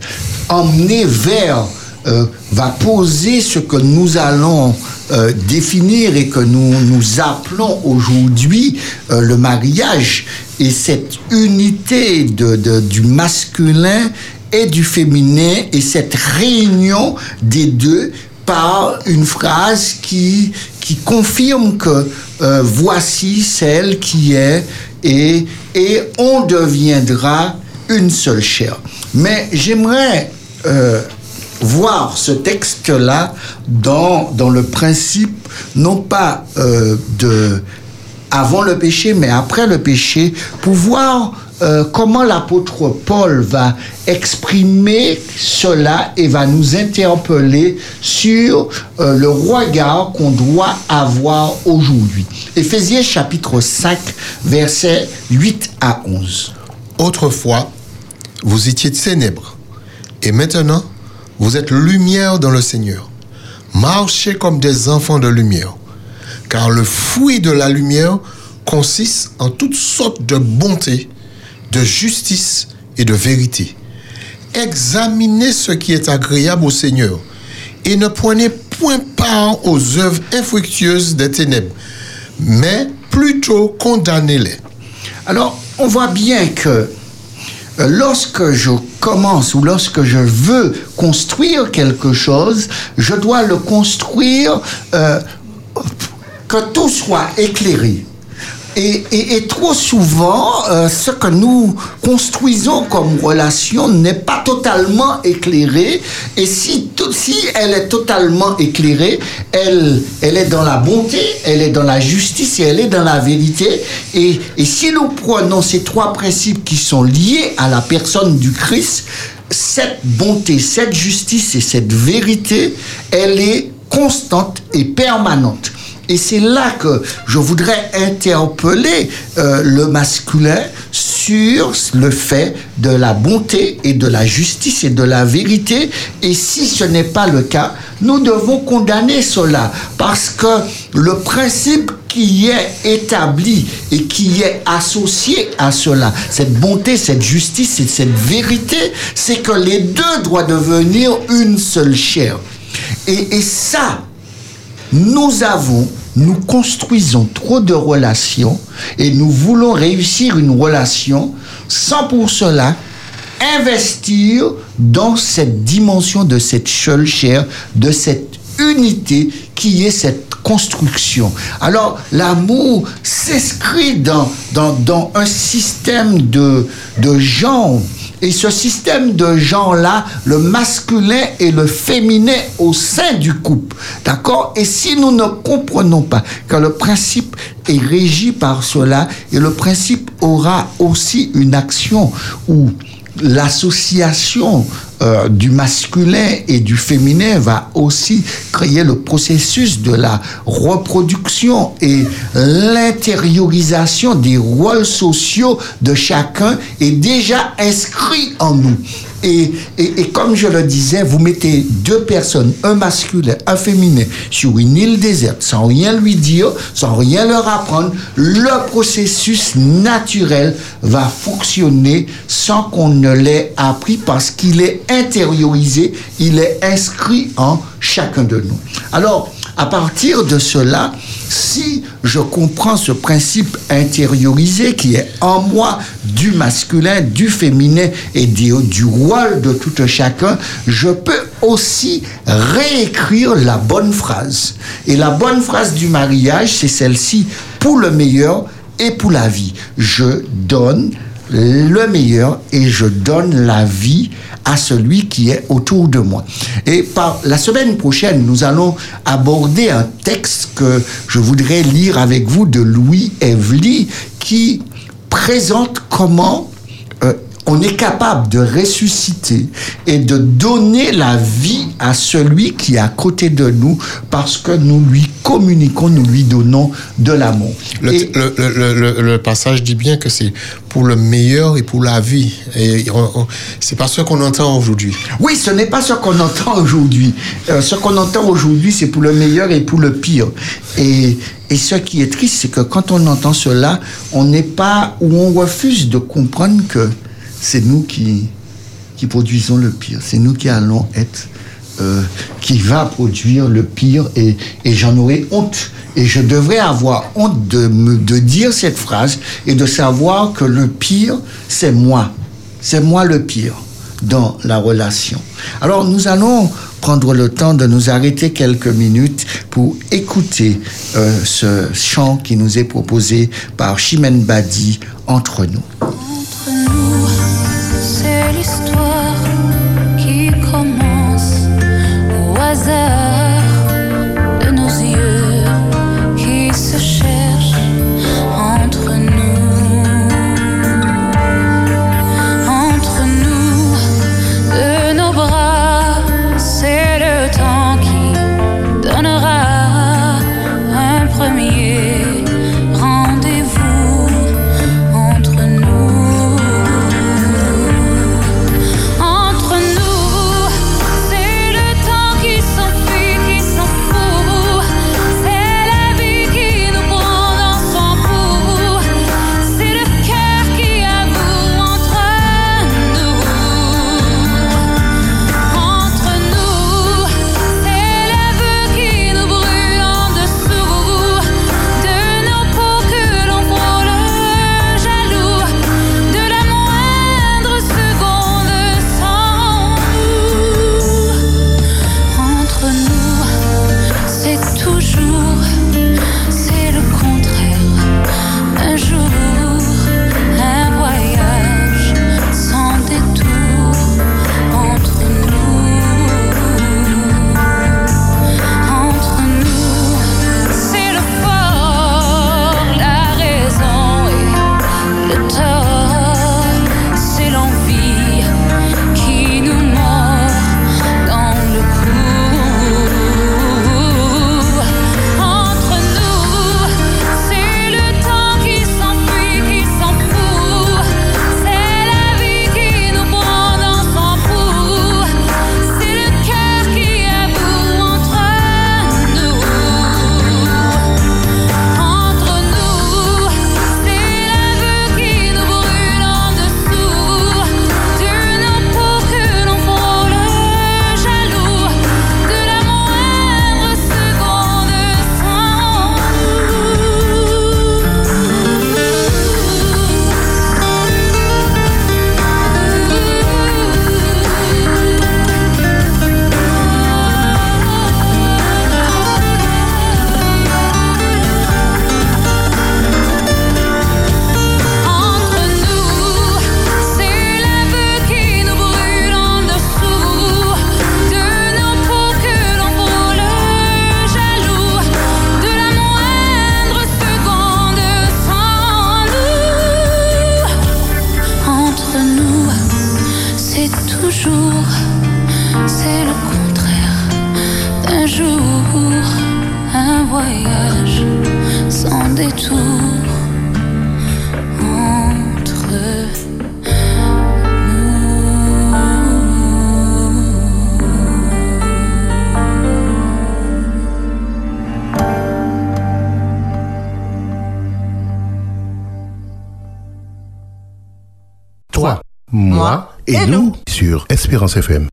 emmenée vers euh, va poser ce que nous allons euh, définir et que nous nous appelons aujourd'hui euh, le mariage et cette unité de, de- du masculin et du féminin et cette réunion des deux par une phrase qui, qui confirme que euh, voici celle qui est et, et on deviendra une seule chair. Mais j'aimerais euh, voir ce texte-là dans, dans le principe, non pas euh, de avant le péché, mais après le péché, pour voir euh, comment l'apôtre Paul va exprimer cela et va nous interpeller sur euh, le regard qu'on doit avoir aujourd'hui. Éphésiens chapitre 5, versets 8 à 11. Autrefois, vous étiez ténèbres, et maintenant, vous êtes lumière dans le Seigneur. Marchez comme des enfants de lumière, car le fruit de la lumière consiste en toutes sortes de bonté, de justice et de vérité. Examinez ce qui est agréable au Seigneur et ne prenez point part aux œuvres infructueuses des ténèbres, mais plutôt condamnez-les. Alors, on voit bien que lorsque je commence ou lorsque je veux construire quelque chose, je dois le construire euh, que tout soit éclairé. Et, et- et trop souvent, euh, ce que nous construisons comme relation n'est pas totalement éclairé. Et si, to- si elle est totalement éclairée, elle, elle est dans la bonté, elle est dans la justice et elle est dans la vérité. Et, et si nous prenons ces trois principes qui sont liés à la personne du Christ, cette bonté, cette justice et cette vérité, elle est constante et permanente. Et c'est là que je voudrais interpeller euh, le masculin sur le fait de la bonté et de la justice et de la vérité. Et si ce n'est pas le cas, nous devons condamner cela parce que le principe qui est établi et qui est associé à cela, cette bonté, cette justice et cette vérité, c'est que les deux doivent devenir une seule chair. Et, et ça, nous avons, nous construisons trop de relations et nous voulons réussir une relation sans pour cela investir dans cette dimension de cette seule chair, de cette unité qui est cette construction. Alors l'amour s'inscrit dans, un système de, de genres. Et ce système de genre-là, le masculin et le féminin au sein du couple. D'accord Et si nous ne comprenons pas que le principe est régi par cela, et le principe aura aussi une action où l'association euh, du masculin et du féminin va aussi créer le processus de la reproduction et l'intériorisation des rôles sociaux de chacun est déjà inscrit en nous. Et, et, et comme je le disais, vous mettez deux personnes, un masculin, un féminin, sur une île déserte, sans rien lui dire, sans rien leur apprendre, le processus naturel va fonctionner sans qu'on ne l'ait appris parce qu'il est intériorisé, il est inscrit en chacun de nous. Alors, à partir de cela, si je comprends ce principe intériorisé qui est en moi du masculin, du féminin et du, rôle de tout un chacun, je peux aussi réécrire la bonne phrase. Et la bonne phrase du mariage, c'est celle-ci, pour le meilleur et pour la vie. Je donne le meilleur et je donne la vie à celui qui est autour de moi. Et par la semaine prochaine, nous allons aborder un texte que je voudrais lire avec vous de Louis Evely qui présente comment on est capable de ressusciter et de donner la vie à celui qui est à côté de nous parce que nous lui communiquons, nous lui donnons de l'amour. Le, Et- le- le- le- le passage dit bien que c'est pour le meilleur et pour la vie. Et c'est pas ce qu'on entend aujourd'hui. Oui, ce n'est pas ce qu'on entend aujourd'hui. Euh, ce qu'on entend aujourd'hui, c'est pour le meilleur et pour le pire. Et, et ce qui est triste, c'est que quand on entend cela, on n'est pas, ou on refuse de comprendre que c'est nous qui, qui produisons le pire. C'est nous qui allons être, euh, qui va produire le pire et, j'en aurai honte. Et je devrais avoir honte de, de dire cette phrase et de savoir que le pire, c'est moi. C'est moi le pire dans la relation. Alors nous allons prendre le temps de nous arrêter quelques minutes pour écouter euh, ce chant qui nous est proposé par Chimène Badi entre nous. Entre nous, Espérance FM.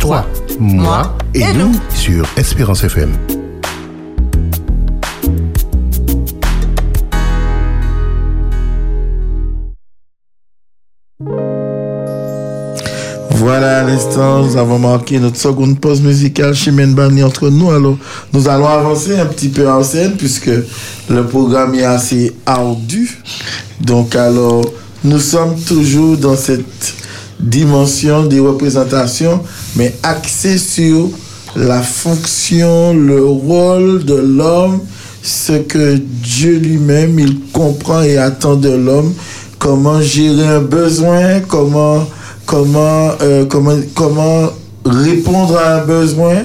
Toi, moi et nous sur Espérance FM. Voilà, à l'instant, nous avons marqué notre seconde pause musicale chez Menbani entre nous. Alors, nous allons avancer un petit peu en scène puisque le programme est assez ardu. Donc, alors, nous sommes toujours dans cette dimension des représentations, mais axée sur la fonction, le rôle de l'homme, ce que Dieu lui-même, il comprend et attend de l'homme, comment gérer un besoin, comment, comment, euh, comment, comment répondre à un besoin.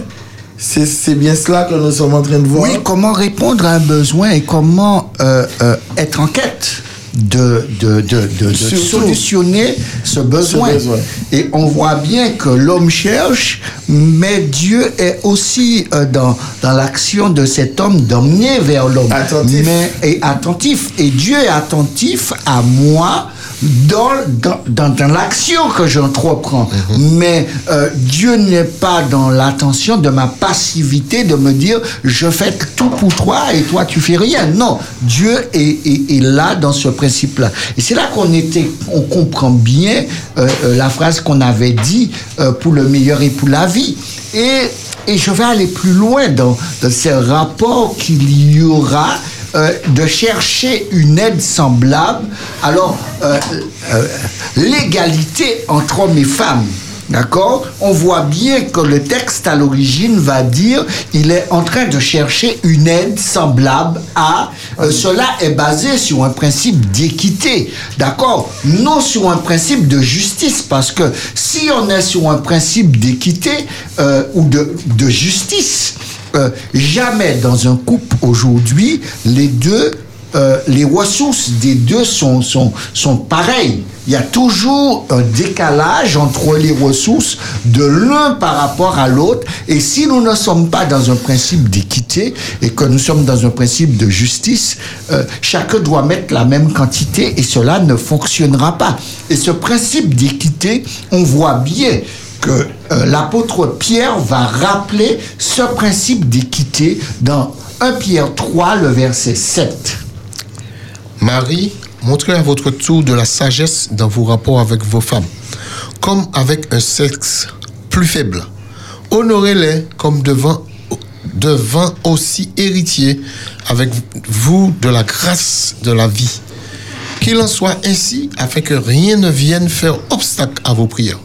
C'est bien cela que nous sommes en train de voir. Oui, comment répondre à un besoin et comment euh, euh, être en quête de, de, de, de- solutionner ce besoin. Ce besoin. Et on voit bien que l'homme cherche, mais Dieu est aussi euh, dans, dans l'action de cet homme d'emmener vers l'homme. Attentif. Mais, et attentif. Et Dieu est attentif à moi dans, dans, dans, dans l'action que j'entreprends. Mais euh, Dieu n'est pas dans l'attention de ma passivité, de me dire je fais tout pour toi et toi tu fais rien. Non, Dieu est, est, est là dans ce principe-là. Et c'est là qu'on était, on comprend bien euh, euh, la phrase qu'on avait dit euh, pour le meilleur et pour la vie. Et, et je vais aller plus loin dans, dans ces rapports qu'il y aura euh, de chercher une aide semblable. Alors, euh, euh, l'égalité entre hommes et femmes. D'accord? On voit bien que le texte à l'origine va dire il est en train de chercher une aide semblable à. cela est basé sur un principe d'équité. D'accord? Non sur un principe de justice. Parce que si on est sur un principe d'équité ou de justice, euh, jamais dans un couple aujourd'hui, les deux, euh, les ressources des deux sont, sont, sont pareilles. Il y a toujours un décalage entre les ressources de l'un par rapport à l'autre. Et si nous ne sommes pas dans un principe d'équité et que nous sommes dans un principe de justice, euh, chacun doit mettre la même quantité et cela ne fonctionnera pas. Et ce principe d'équité, on voit bien que euh, l'apôtre Pierre va rappeler ce principe d'équité dans 1 Pierre 3, le verset 7. Marie, montrez à votre tour de la sagesse dans vos rapports avec vos femmes, comme avec un sexe plus faible. Honorez-les comme devant, devant aussi héritiers avec vous de la grâce de la vie. Qu'il en soit ainsi afin que rien ne vienne faire obstacle à vos prières.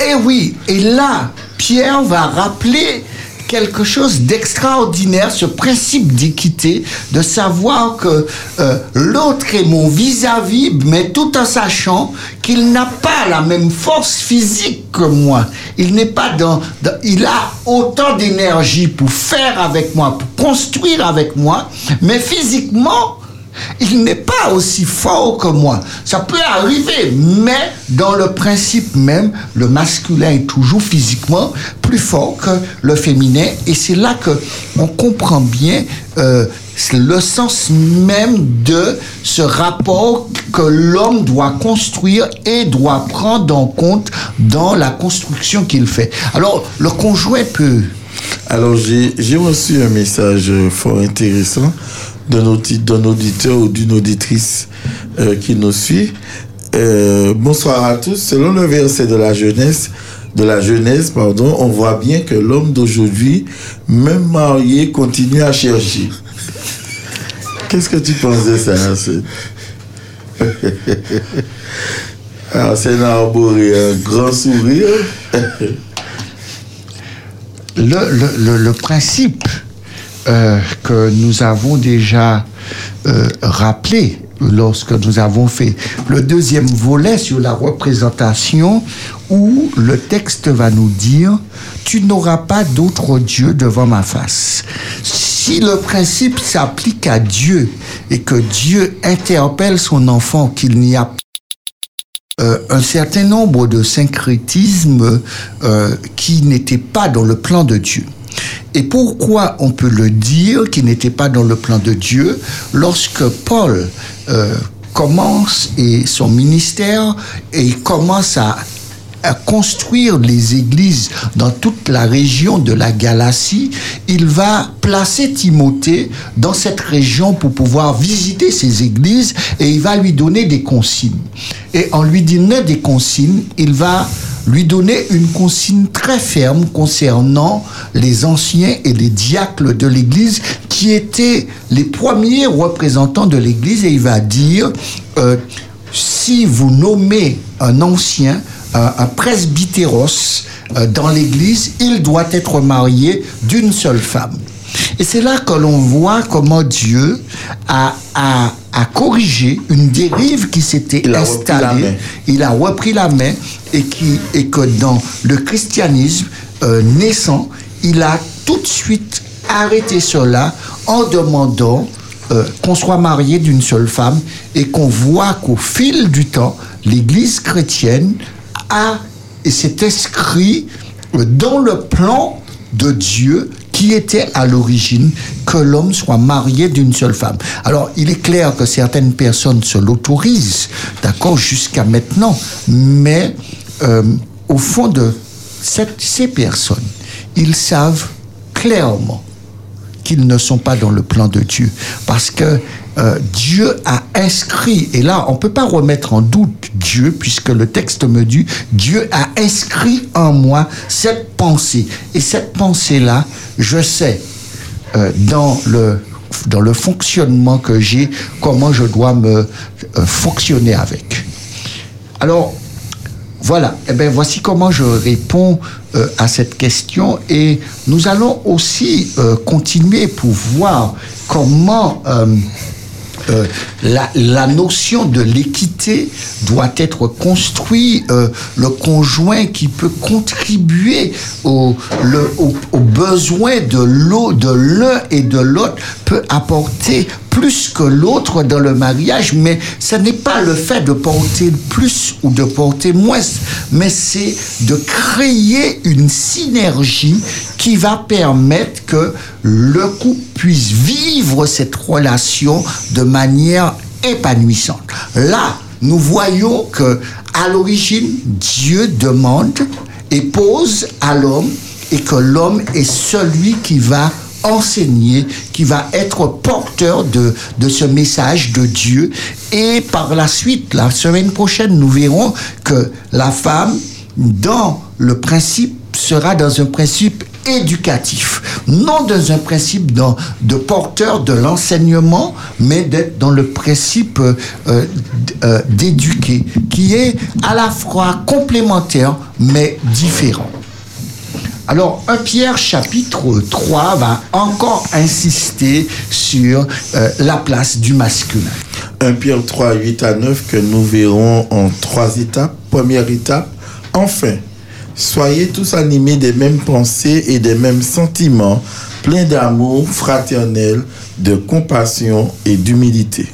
Et oui, et là, Pierre va rappeler quelque chose d'extraordinaire, ce principe d'équité, de savoir que euh, l'autre est mon vis-à-vis, mais tout en sachant qu'il n'a pas la même force physique que moi. Il n'est pas dans- il a autant d'énergie pour faire avec moi, pour construire avec moi, mais physiquement, il n'est pas aussi fort que moi. Ça peut arriver, mais dans le principe même, le masculin est toujours physiquement plus fort que le féminin. Et c'est là que on comprend bien euh, le sens même de ce rapport que l'homme doit construire et doit prendre en compte dans la construction qu'il fait. Alors, le conjoint peut... Alors, j'ai reçu un message fort intéressant d'un audi- d'un auditeur ou d'une auditrice euh, qui nous suit. Euh, bonsoir à tous. Selon le verset de la jeunesse, de la Genèse, pardon, on voit bien que l'homme d'aujourd'hui, même marié, continue à chercher. Qu'est-ce que tu penses de ça, Arsène Arsène a arboré un grand sourire. [LAUGHS] le- le- le principe euh, que nous avons déjà euh, rappelé lorsque nous avons fait le deuxième volet sur la représentation où le texte va nous dire tu n'auras pas d'autre Dieu devant ma face. Si le principe s'applique à Dieu et que Dieu interpelle son enfant qu'il n'y a euh, un certain nombre de syncrétismes euh, qui n'étaient pas dans le plan de Dieu. Et pourquoi on peut le dire qui n'était pas dans le plan de Dieu lorsque Paul euh, commence et son ministère et il commence à construire les églises dans toute la région de la Galatie, il va placer Timothée dans cette région pour pouvoir visiter ces églises et il va lui donner des consignes. Et en lui donnant des consignes, il va lui donner une consigne très ferme concernant les anciens et les diacres de l'Église qui étaient les premiers représentants de l'Église et il va dire, euh, si vous nommez un ancien, un, un presbytéros euh, dans l'Église, il doit être marié d'une seule femme. Et c'est là que l'on voit comment Dieu a, a, a corrigé une dérive qui s'était installée. Il a repris la main et, qui, et que dans le christianisme euh, naissant, il a tout de suite arrêté cela en demandant euh, qu'on soit marié d'une seule femme et qu'on voit qu'au fil du temps, l'Église chrétienne a et s'est inscrit dans le plan de Dieu qui était à l'origine que l'homme soit marié d'une seule femme. Alors, il est clair que certaines personnes se l'autorisent, d'accord, jusqu'à maintenant, mais euh, au fond de ces personnes, ils savent clairement qu'ils ne sont pas dans le plan de Dieu. Parce que euh, Dieu a inscrit, et là, on ne peut pas remettre en doute Dieu, puisque le texte me dit, Dieu a inscrit en moi cette pensée. Et cette pensée-là, je sais, euh, dans le fonctionnement que j'ai, comment je dois me euh, fonctionner avec. Alors, voilà, eh bien, voici comment je réponds à cette question et nous allons aussi continuer pour voir comment euh, la, notion de l'équité doit être construite, euh, le conjoint qui peut contribuer au, aux besoins de l'un et de l'autre peut apporter plus que l'autre dans le mariage, mais ce n'est pas le fait de porter plus ou de porter moins, mais c'est de créer une synergie qui va permettre que le couple puisse vivre cette relation de manière épanouissante. Là, nous voyons que à l'origine, Dieu demande et pose à l'homme et que l'homme est celui qui va enseigner, qui va être porteur de, ce message de Dieu. Et par la suite, la semaine prochaine, nous verrons que la femme, dans le principe, sera dans un principe éducatif, non dans un principe dans- de porteur de l'enseignement, mais dans le principe euh, euh, d'éduquer, qui est à la fois complémentaire, mais différent. Alors, 1 Pierre chapitre 3 va encore insister sur euh, la place du masculin. 1 Pierre 3, 8 à 9 que nous verrons en trois étapes. Première étape, enfin, soyez tous animés des mêmes pensées et des mêmes sentiments, pleins d'amour fraternel, de compassion et d'humilité.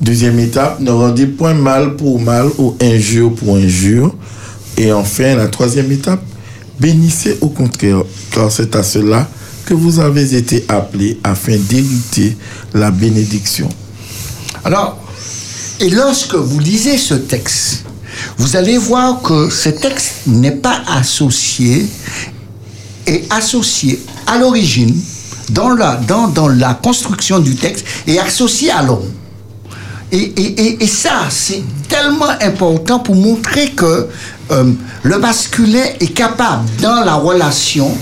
Deuxième étape, ne rendez point mal pour mal ou injure pour injure. Et enfin, la troisième étape, bénissez au contraire, car c'est à cela que vous avez été appelés afin d'hériter la bénédiction. Alors, et lorsque vous lisez ce texte, vous allez voir que ce texte n'est pas associé est associé à l'origine, dans la, dans, dans la construction du texte, et associé à l'homme. Et, et, et, et ça, c'est tellement important pour montrer que le masculin est capable, dans la relation,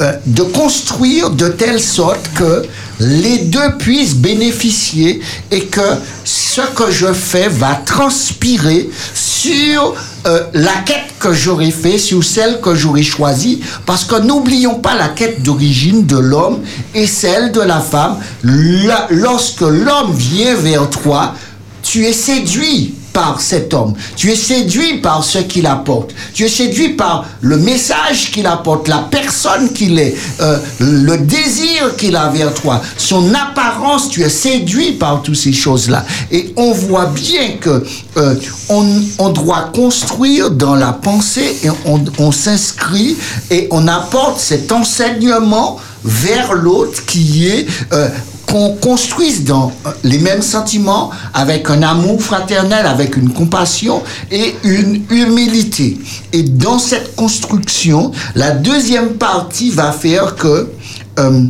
euh, de construire de telle sorte que les deux puissent bénéficier et que ce que je fais va transpirer sur euh, la quête que j'aurais fait, sur celle que j'aurais choisie, parce que n'oublions pas la quête d'origine de l'homme et celle de la femme. Lorsque l'homme vient vers toi, tu es séduit par cet homme. Tu es séduit par ce qu'il apporte. Tu es séduit par le message qu'il apporte, la personne qu'il est, euh, le désir qu'il a vers toi, son apparence. Tu es séduit par toutes ces choses-là. Et on voit bien que euh, on, doit construire dans la pensée et on, on s'inscrit et on apporte cet enseignement vers l'autre qui est euh, qu'on construise dans euh, les mêmes sentiments, avec un amour fraternel, avec une compassion et une humilité. Et dans cette construction, la deuxième partie va faire que euh,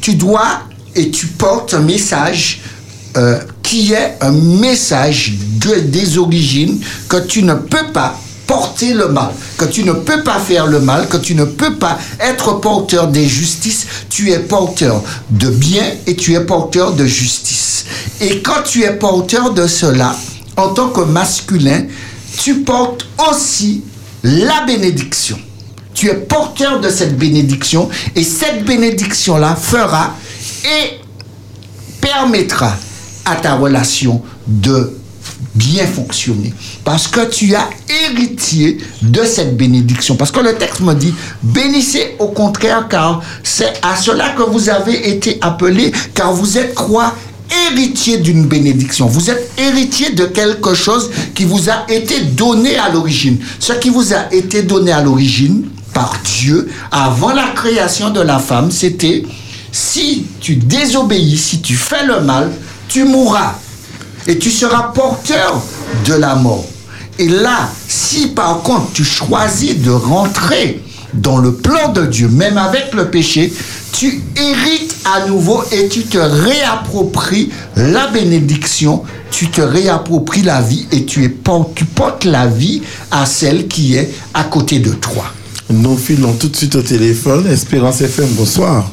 tu dois et tu portes un message euh, qui est un message de- des origines que tu ne peux pas porter le mal, que tu ne peux pas faire le mal, que tu ne peux pas être porteur des justices, tu es porteur de bien et tu es porteur de justice. Et quand tu es porteur de cela, en tant que masculin, tu portes aussi la bénédiction. Tu es porteur de cette bénédiction et cette bénédiction-là fera et permettra à ta relation de bien fonctionner. Parce que tu as héritier de cette bénédiction. Parce que le texte me dit, bénissez au contraire, car c'est à cela que vous avez été appelés, car vous êtes quoi héritier d'une bénédiction. Vous êtes héritier de quelque chose qui vous a été donné à l'origine. Ce qui vous a été donné à l'origine par Dieu avant la création de la femme, c'était si tu désobéis, si tu fais le mal, tu mourras et tu seras porteur de la mort. Et là, si par contre tu choisis de rentrer dans le plan de Dieu, même avec le péché, tu hérites à nouveau et tu te réappropries la bénédiction, tu te réappropries la vie et tu, es, tu portes la vie à celle qui est à côté de toi. Nous filons tout de suite au téléphone. Espérance FM, bonsoir.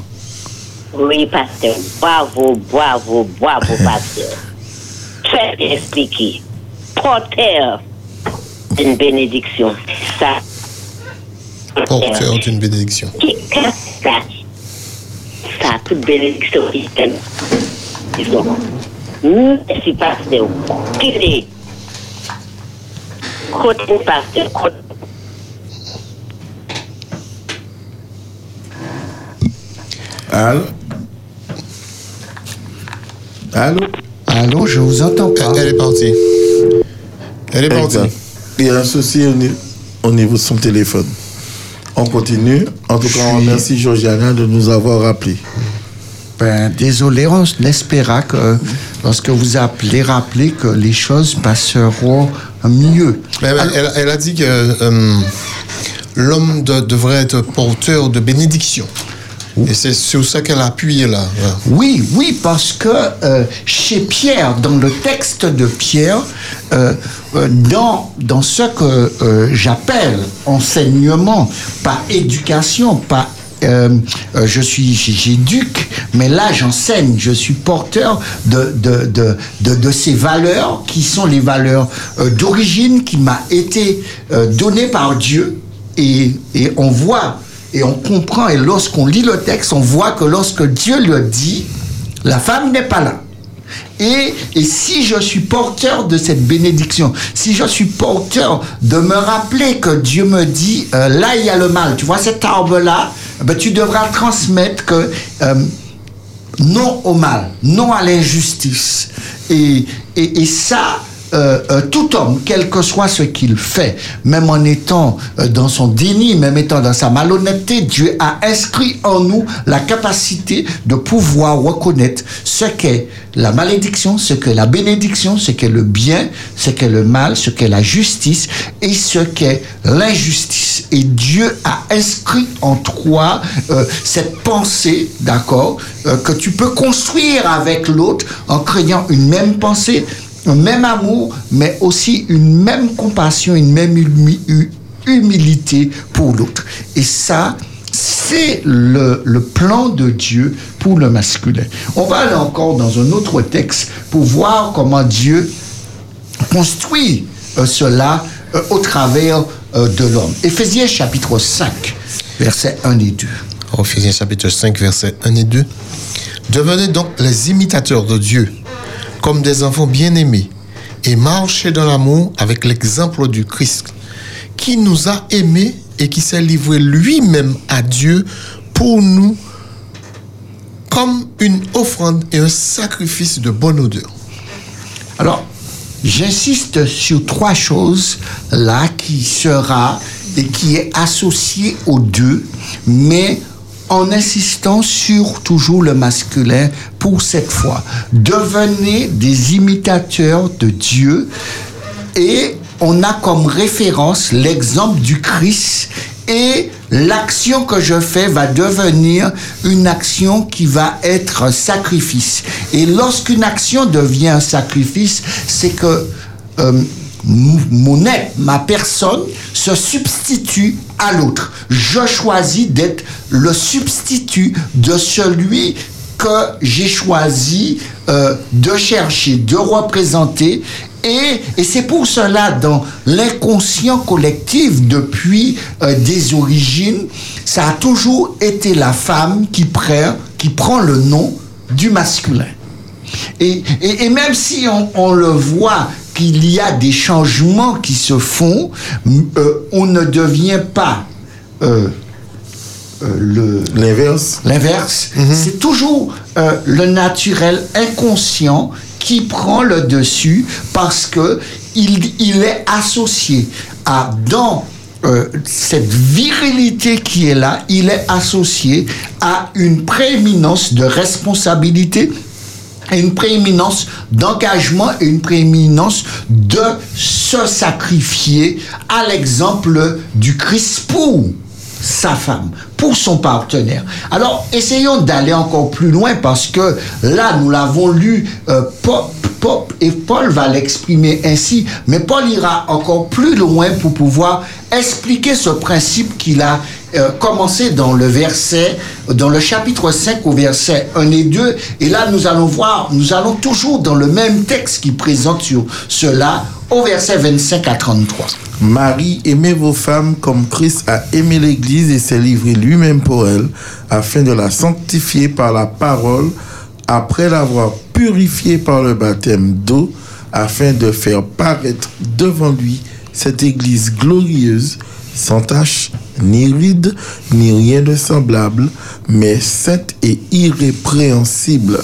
Oui, pasteur. Bravo, bravo, bravo, pasteur. Bien expliqué. Porteur d'une bénédiction. Ça. Porteur d'une bénédiction. Ça, ça, toute bénédiction. Merci, pasteur. Qui est Côté pasteur, côté Allô? Allô? Allô, je vous entends pas. Elle, est partie. Elle est partie. Exact. Il y a un souci au, ni- au niveau de son téléphone. On continue. En tout cas, on remercie Georgiana de nous avoir rappelé. Ben, désolé, on espéra que lorsque vous appelez, rappelez que les choses passeront mieux. Mais elle, elle- elle a dit que euh, l'homme de- devrait être porteur de bénédiction. Et c'est sur ça qu'elle a appuyé là. Oui, oui, parce que euh, chez Pierre, dans le texte de Pierre, euh, euh, dans, dans ce que j'appelle enseignement, pas éducation, pas je suis j'éduque, mais là j'enseigne, je suis porteur de, de, de, de, de ces valeurs qui sont les valeurs d'origine qui m'a été données par Dieu et, et on voit et on comprend, et lorsqu'on lit le texte, on voit que lorsque Dieu le dit, la femme n'est pas là. Et, si je suis porteur de cette bénédiction, si je suis porteur de me rappeler que Dieu me dit, euh, là il y a le mal, tu vois cet arbre-là, ben, tu devras transmettre que euh, non au mal, non à l'injustice. Et, et ça, euh, euh, tout homme, quel que soit ce qu'il fait, même en étant euh, dans son déni, même étant dans sa malhonnêteté, Dieu a inscrit en nous la capacité de pouvoir reconnaître ce qu'est la malédiction, ce qu'est la bénédiction, ce qu'est le bien, ce qu'est le mal, ce qu'est la justice et ce qu'est l'injustice. Et Dieu a inscrit en toi euh, cette pensée, d'accord, que tu peux construire avec l'autre en créant une même pensée, un même amour, mais aussi une même compassion, une même humi- hu- humilité pour l'autre. Et ça, c'est le, plan de Dieu pour le masculin. On va aller encore dans un autre texte pour voir comment Dieu construit euh, cela euh, au travers euh, de l'homme. Éphésiens chapitre 5, versets 1 et 2. Ephésiens chapitre 5, versets 1 et 2. Devenez donc les imitateurs de Dieu, comme des enfants bien-aimés, et marchez dans l'amour avec l'exemple du Christ, qui nous a aimés et qui s'est livré lui-même à Dieu pour nous comme une offrande et un sacrifice de bonne odeur. Alors, j'insiste sur trois choses là qui sera et qui est associé aux deux, mais en insistant sur toujours le masculin pour cette fois. Devenez des imitateurs de Dieu et on a comme référence l'exemple du Christ et l'action que je fais va devenir une action qui va être un sacrifice. Et lorsqu'une action devient un sacrifice, c'est que euh, mon être, ma personne, se substitue à l'autre. Je choisis d'être le substitut de celui que j'ai choisi euh, de chercher, de représenter. Et, c'est pour cela, dans l'inconscient collectif, depuis euh, des origines, ça a toujours été la femme qui prend, qui prend le nom du masculin. Et, et- et même si on, on le voit qu'il y a des changements qui se font, euh, on ne devient pas euh, euh, L'inverse. L'inverse, c'est toujours le naturel inconscient qui prend le dessus parce que il, il est associé à dans euh, cette virilité qui est là, il est associé à une prééminence de responsabilité une prééminence d'engagement et une prééminence de se sacrifier à l'exemple du Christ pour sa femme, pour son partenaire. Alors, essayons d'aller encore plus loin parce que là, nous l'avons lu, euh, Paul, Paul- et Paul va l'exprimer ainsi, mais Paul ira encore plus loin pour pouvoir expliquer ce principe qu'il a euh, commencé dans le verset, dans le chapitre 5 au verset 1 et 2. Et là, nous allons voir, nous allons toujours dans le même texte qui présente sur cela au verset 25 à 33. Marie, aimez vos femmes comme Christ a aimé l'Église et s'est livré lui-même pour elle, afin de la sanctifier par la parole, après l'avoir purifiée par le baptême d'eau, afin de faire paraître devant lui cette Église glorieuse, sans tache, ni ride, ni rien de semblable, mais sainte et irrépréhensible.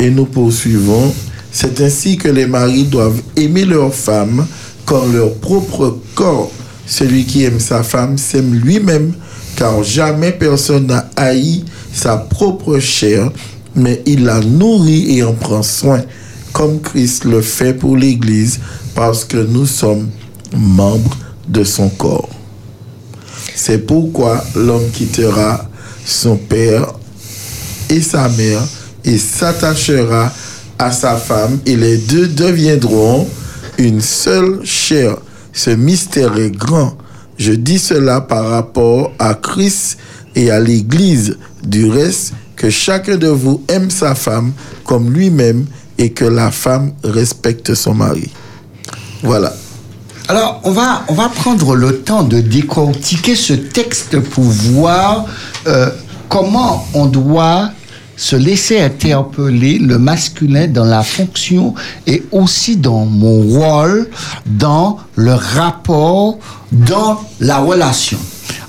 Et nous poursuivons. C'est ainsi que les maris doivent aimer leur femme comme leur propre corps. Celui qui aime sa femme s'aime lui-même, car jamais personne n'a haï sa propre chair, mais il la nourrit et en prend soin, comme Christ le fait pour l'Église, parce que nous sommes membres de son corps. C'est pourquoi l'homme quittera son père et sa mère et s'attachera à sa femme et les deux deviendront une seule chair. Ce mystère est grand. Je dis cela par rapport à Christ et à l'Église. Du reste, que chacun de vous aime sa femme comme lui-même et que la femme respecte son mari. Voilà. Alors, on va, on va prendre le temps de décortiquer ce texte pour voir euh, comment on doit se laisser interpeller le masculin dans la fonction et aussi dans mon rôle, dans le rapport, dans la relation.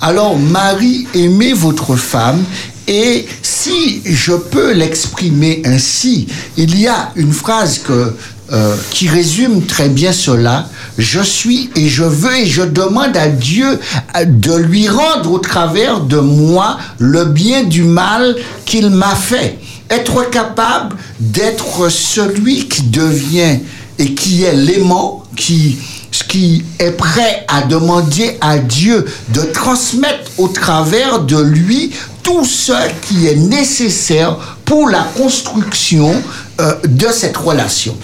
Alors, Marie, aimez votre femme et si je peux l'exprimer ainsi, il y a une phrase que, euh, qui résume très bien cela. Je suis et je veux et je demande à Dieu euh, de lui rendre au travers de moi le bien du mal qu'il m'a fait. Être capable d'être celui qui devient et qui est l'aimant, qui, qui est prêt à demander à Dieu de transmettre au travers de lui tout ce qui est nécessaire pour la construction euh, de cette relation.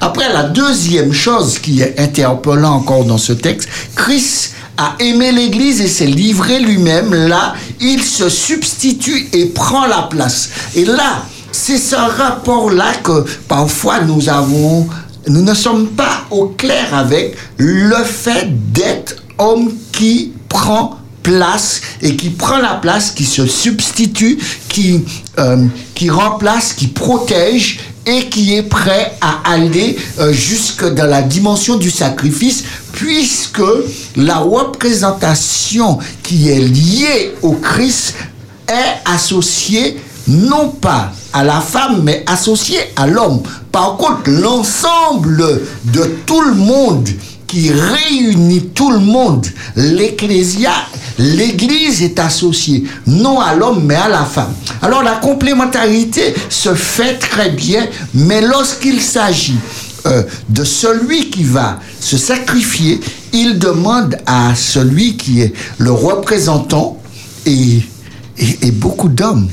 Après, la deuxième chose qui est interpellant encore dans ce texte, Christ a aimé l'Église et s'est livré lui-même, là, il se substitue et prend la place. Et là, c'est ce rapport-là que parfois nous avons, nous ne sommes pas au clair avec le fait d'être homme qui prend place et qui prend la place, qui se substitue, qui, euh, qui remplace, qui protège et qui est prêt à aller euh, jusque dans la dimension du sacrifice, puisque la représentation qui est liée au Christ est associée non pas à la femme, mais associée à l'homme. Par contre, l'ensemble de tout le monde réunit tout le monde, l'ecclésia, l'église est associée non à l'homme mais à la femme. Alors la complémentarité se fait très bien, mais lorsqu'il s'agit euh, de celui qui va se sacrifier, il demande à celui qui est le représentant et beaucoup d'hommes.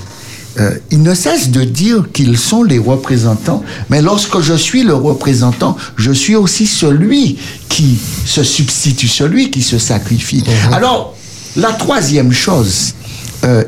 Euh, ils ne cessent de dire qu'ils sont les représentants, mais lorsque je suis le représentant, je suis aussi celui qui se substitue, celui qui se sacrifie. Alors, la troisième chose, euh,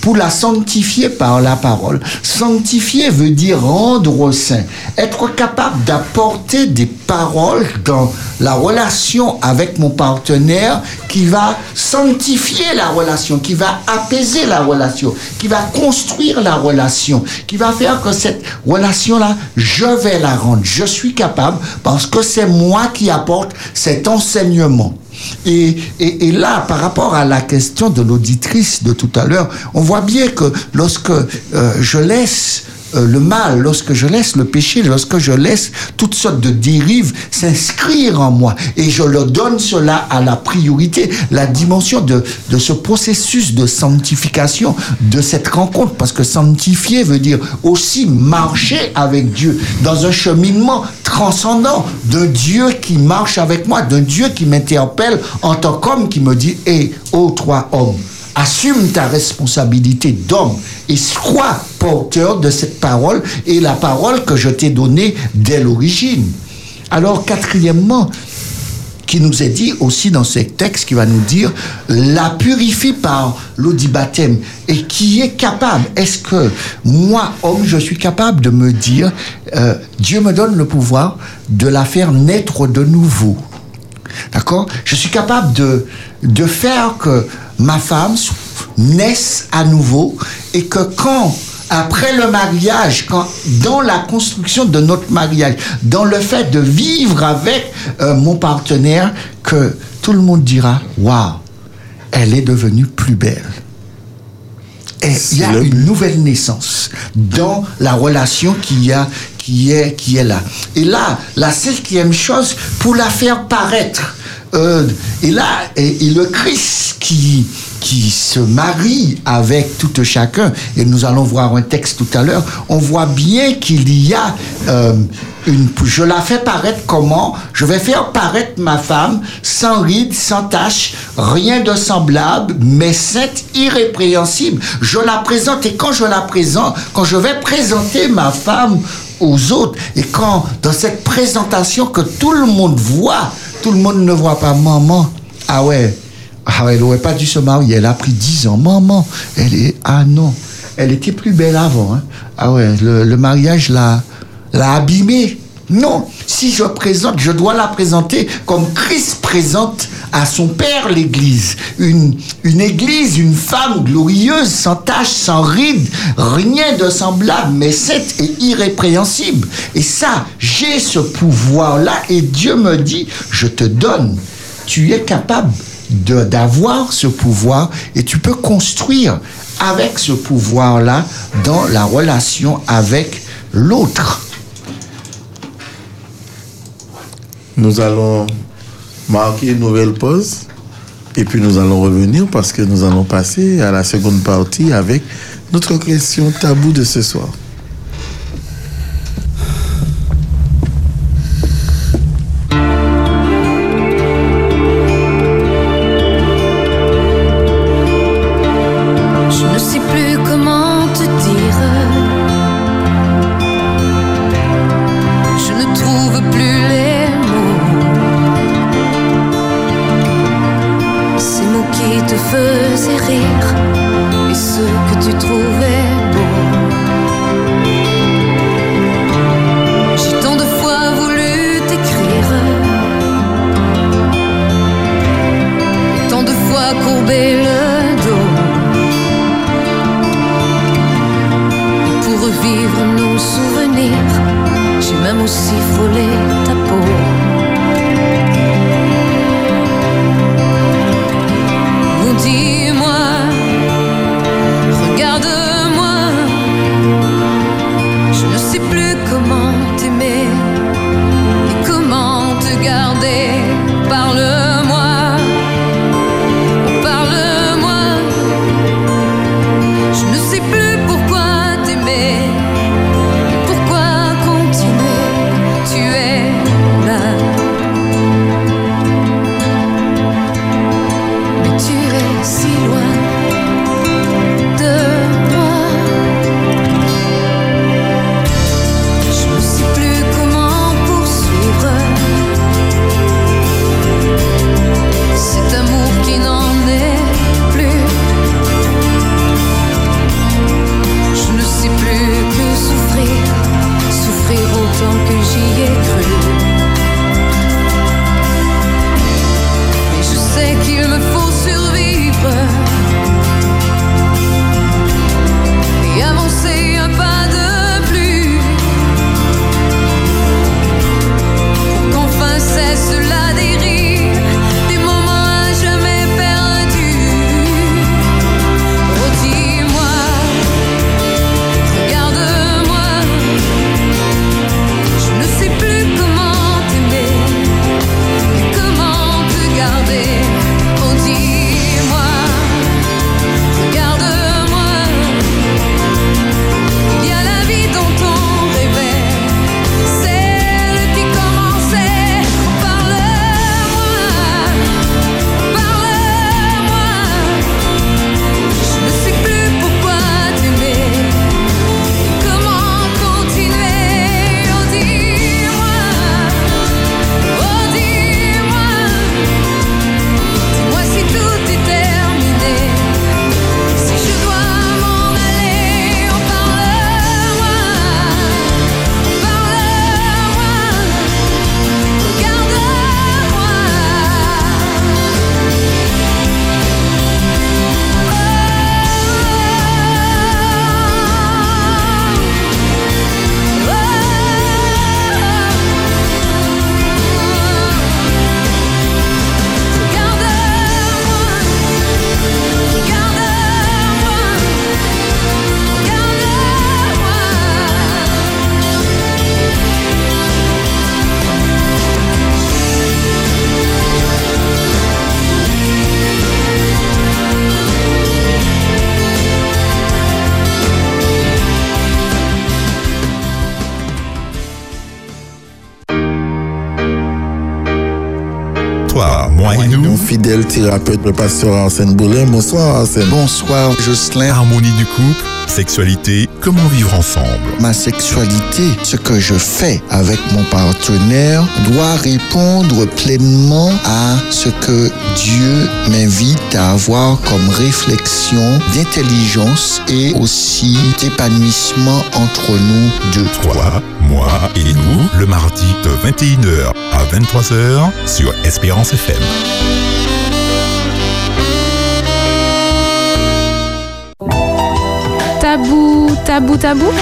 pour la sanctifier par la parole. Sanctifier veut dire rendre saint, être capable d'apporter des paroles dans la relation avec mon partenaire qui va sanctifier la relation, qui va apaiser la relation, qui va construire la relation, qui va faire que cette relation-là, je vais la rendre. Je suis capable parce que c'est moi qui apporte cet enseignement. Et, et, là, par rapport à la question de l'auditrice de tout à l'heure, on voit bien que lorsque euh, je laisse euh, le mal, lorsque je laisse le péché, lorsque je laisse toutes sortes de dérives s'inscrire en moi, et je leur donne cela à la priorité, la dimension de, de ce processus de sanctification, de cette rencontre, parce que sanctifier veut dire aussi marcher avec Dieu dans un cheminement transcendant d'un Dieu qui marche avec moi, d'un Dieu qui m'interpelle en tant qu'homme, qui me dit, hé, ô toi homme, assume ta responsabilité d'homme et sois porteur de cette parole et la parole que je t'ai donnée dès l'origine. Alors, quatrièmement, qui nous est dit aussi dans ce texte qui va nous dire la purifie par l'eau et qui est capable. Est-ce que moi, homme, je suis capable de me dire euh, Dieu me donne le pouvoir de la faire naître de nouveau? D'accord Je suis capable de, de faire que ma femme naisse à nouveau et que quand, après le mariage, quand, dans la construction de notre mariage, dans le fait de vivre avec euh, mon partenaire, que tout le monde dira Waouh, elle est devenue plus belle. Et il y a une nouvelle naissance dans la relation qui, a, qui, est, qui est là. Et là, la cinquième chose, pour la faire paraître, euh, et là, et, le Christ qui, qui se marie avec tout chacun, et nous allons voir un texte tout à l'heure, on voit bien qu'il y a euh, une, je la fais paraître comment? Je vais faire paraître ma femme sans ride, sans tache, rien de semblable, mais sainte, irrépréhensible. Je la présente et quand je la présente, quand je vais présenter ma femme aux autres, et quand dans cette présentation que tout le monde voit, tout le monde ne voit pas maman. Ah ouais, ah elle n'aurait pas dû se marier, elle a pris 10 ans. Maman, elle est, ah non, elle était plus belle avant. hein. Ah ouais, le, le mariage l'a l'a abîmée. Non, si je présente, je dois la présenter comme Christ présente à son Père l'Église. Une, une Église, une femme glorieuse, sans tache, sans ride, rien de semblable, mais sainte et irrépréhensible. Et ça, j'ai ce pouvoir-là et Dieu me dit, je te donne. Tu es capable d'avoir ce pouvoir et tu peux construire avec ce pouvoir-là dans la relation avec l'autre. Nous allons marquer une nouvelle pause et puis nous allons revenir parce que nous allons passer à la seconde partie avec notre question tabou de ce soir. Je ne sais plus comment que Nous, Fidèle thérapeute, le pasteur Arsène Boulin. Bonsoir Arsène. Bonsoir Jocelyn. harmonie du couple, sexualité, comment vivre ensemble. Ma sexualité, ce que je fais avec mon partenaire doit répondre pleinement à ce que Dieu m'invite à avoir comme réflexion d'intelligence et aussi d'épanouissement entre nous deux. Toi, moi et nous, le mardi de 21h à 23h sur Espérance FM. Tabou, tabou, tabou.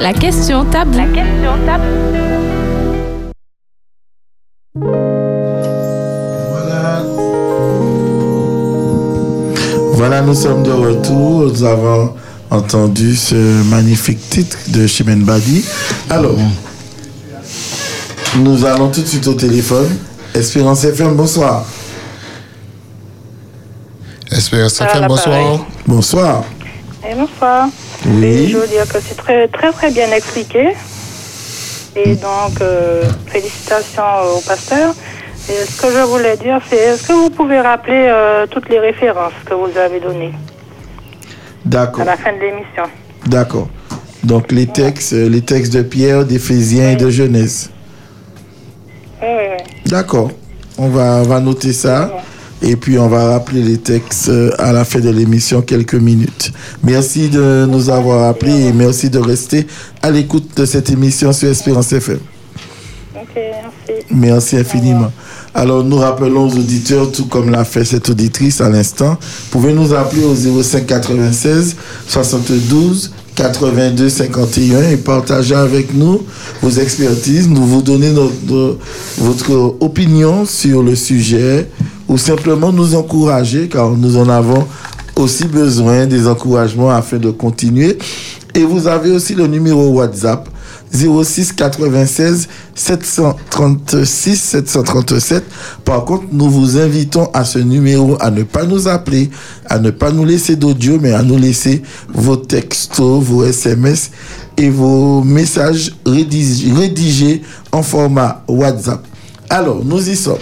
La question tabou. La question tabou. Voilà. Voilà, nous sommes de retour. Nous avons entendu ce magnifique titre de Chimène Badi. Alors, nous allons tout de suite au téléphone. Espérance FM, bonsoir. Bonsoir. Bonsoir. Et bonsoir. Oui. Et je veux dire que c'est très, très, très bien expliqué. Et donc, euh, félicitations au pasteur. Et ce que je voulais dire, c'est est-ce que vous pouvez rappeler euh, toutes les références que vous avez données à D'accord. la fin de l'émission? D'accord. Donc les textes, euh, les textes de Pierre, d'Éphésiens et de Genèse. Oui, oui, oui. D'accord. On va, on va noter ça. Et puis, on va rappeler les textes euh, à la fin de l'émission, quelques minutes. Merci de nous avoir appelés et merci de rester à l'écoute de cette émission sur Espérance FM. Ok, merci. Merci infiniment. Alors, nous rappelons aux auditeurs, tout comme l'a fait cette auditrice à l'instant, pouvez nous appeler au 05 96 72 82 51 et partager avec nous vos expertises, nous vous donner notre, votre opinion sur le sujet ou simplement nous encourager car nous en avons aussi besoin des encouragements afin de continuer. Et vous avez aussi le numéro WhatsApp 06 96 736 737. Par contre, nous vous invitons à ce numéro à ne pas nous appeler, à ne pas nous laisser d'audio, mais à nous laisser vos textos, vos SMS et vos messages rédigés, rédigés en format WhatsApp. Alors, nous y sommes.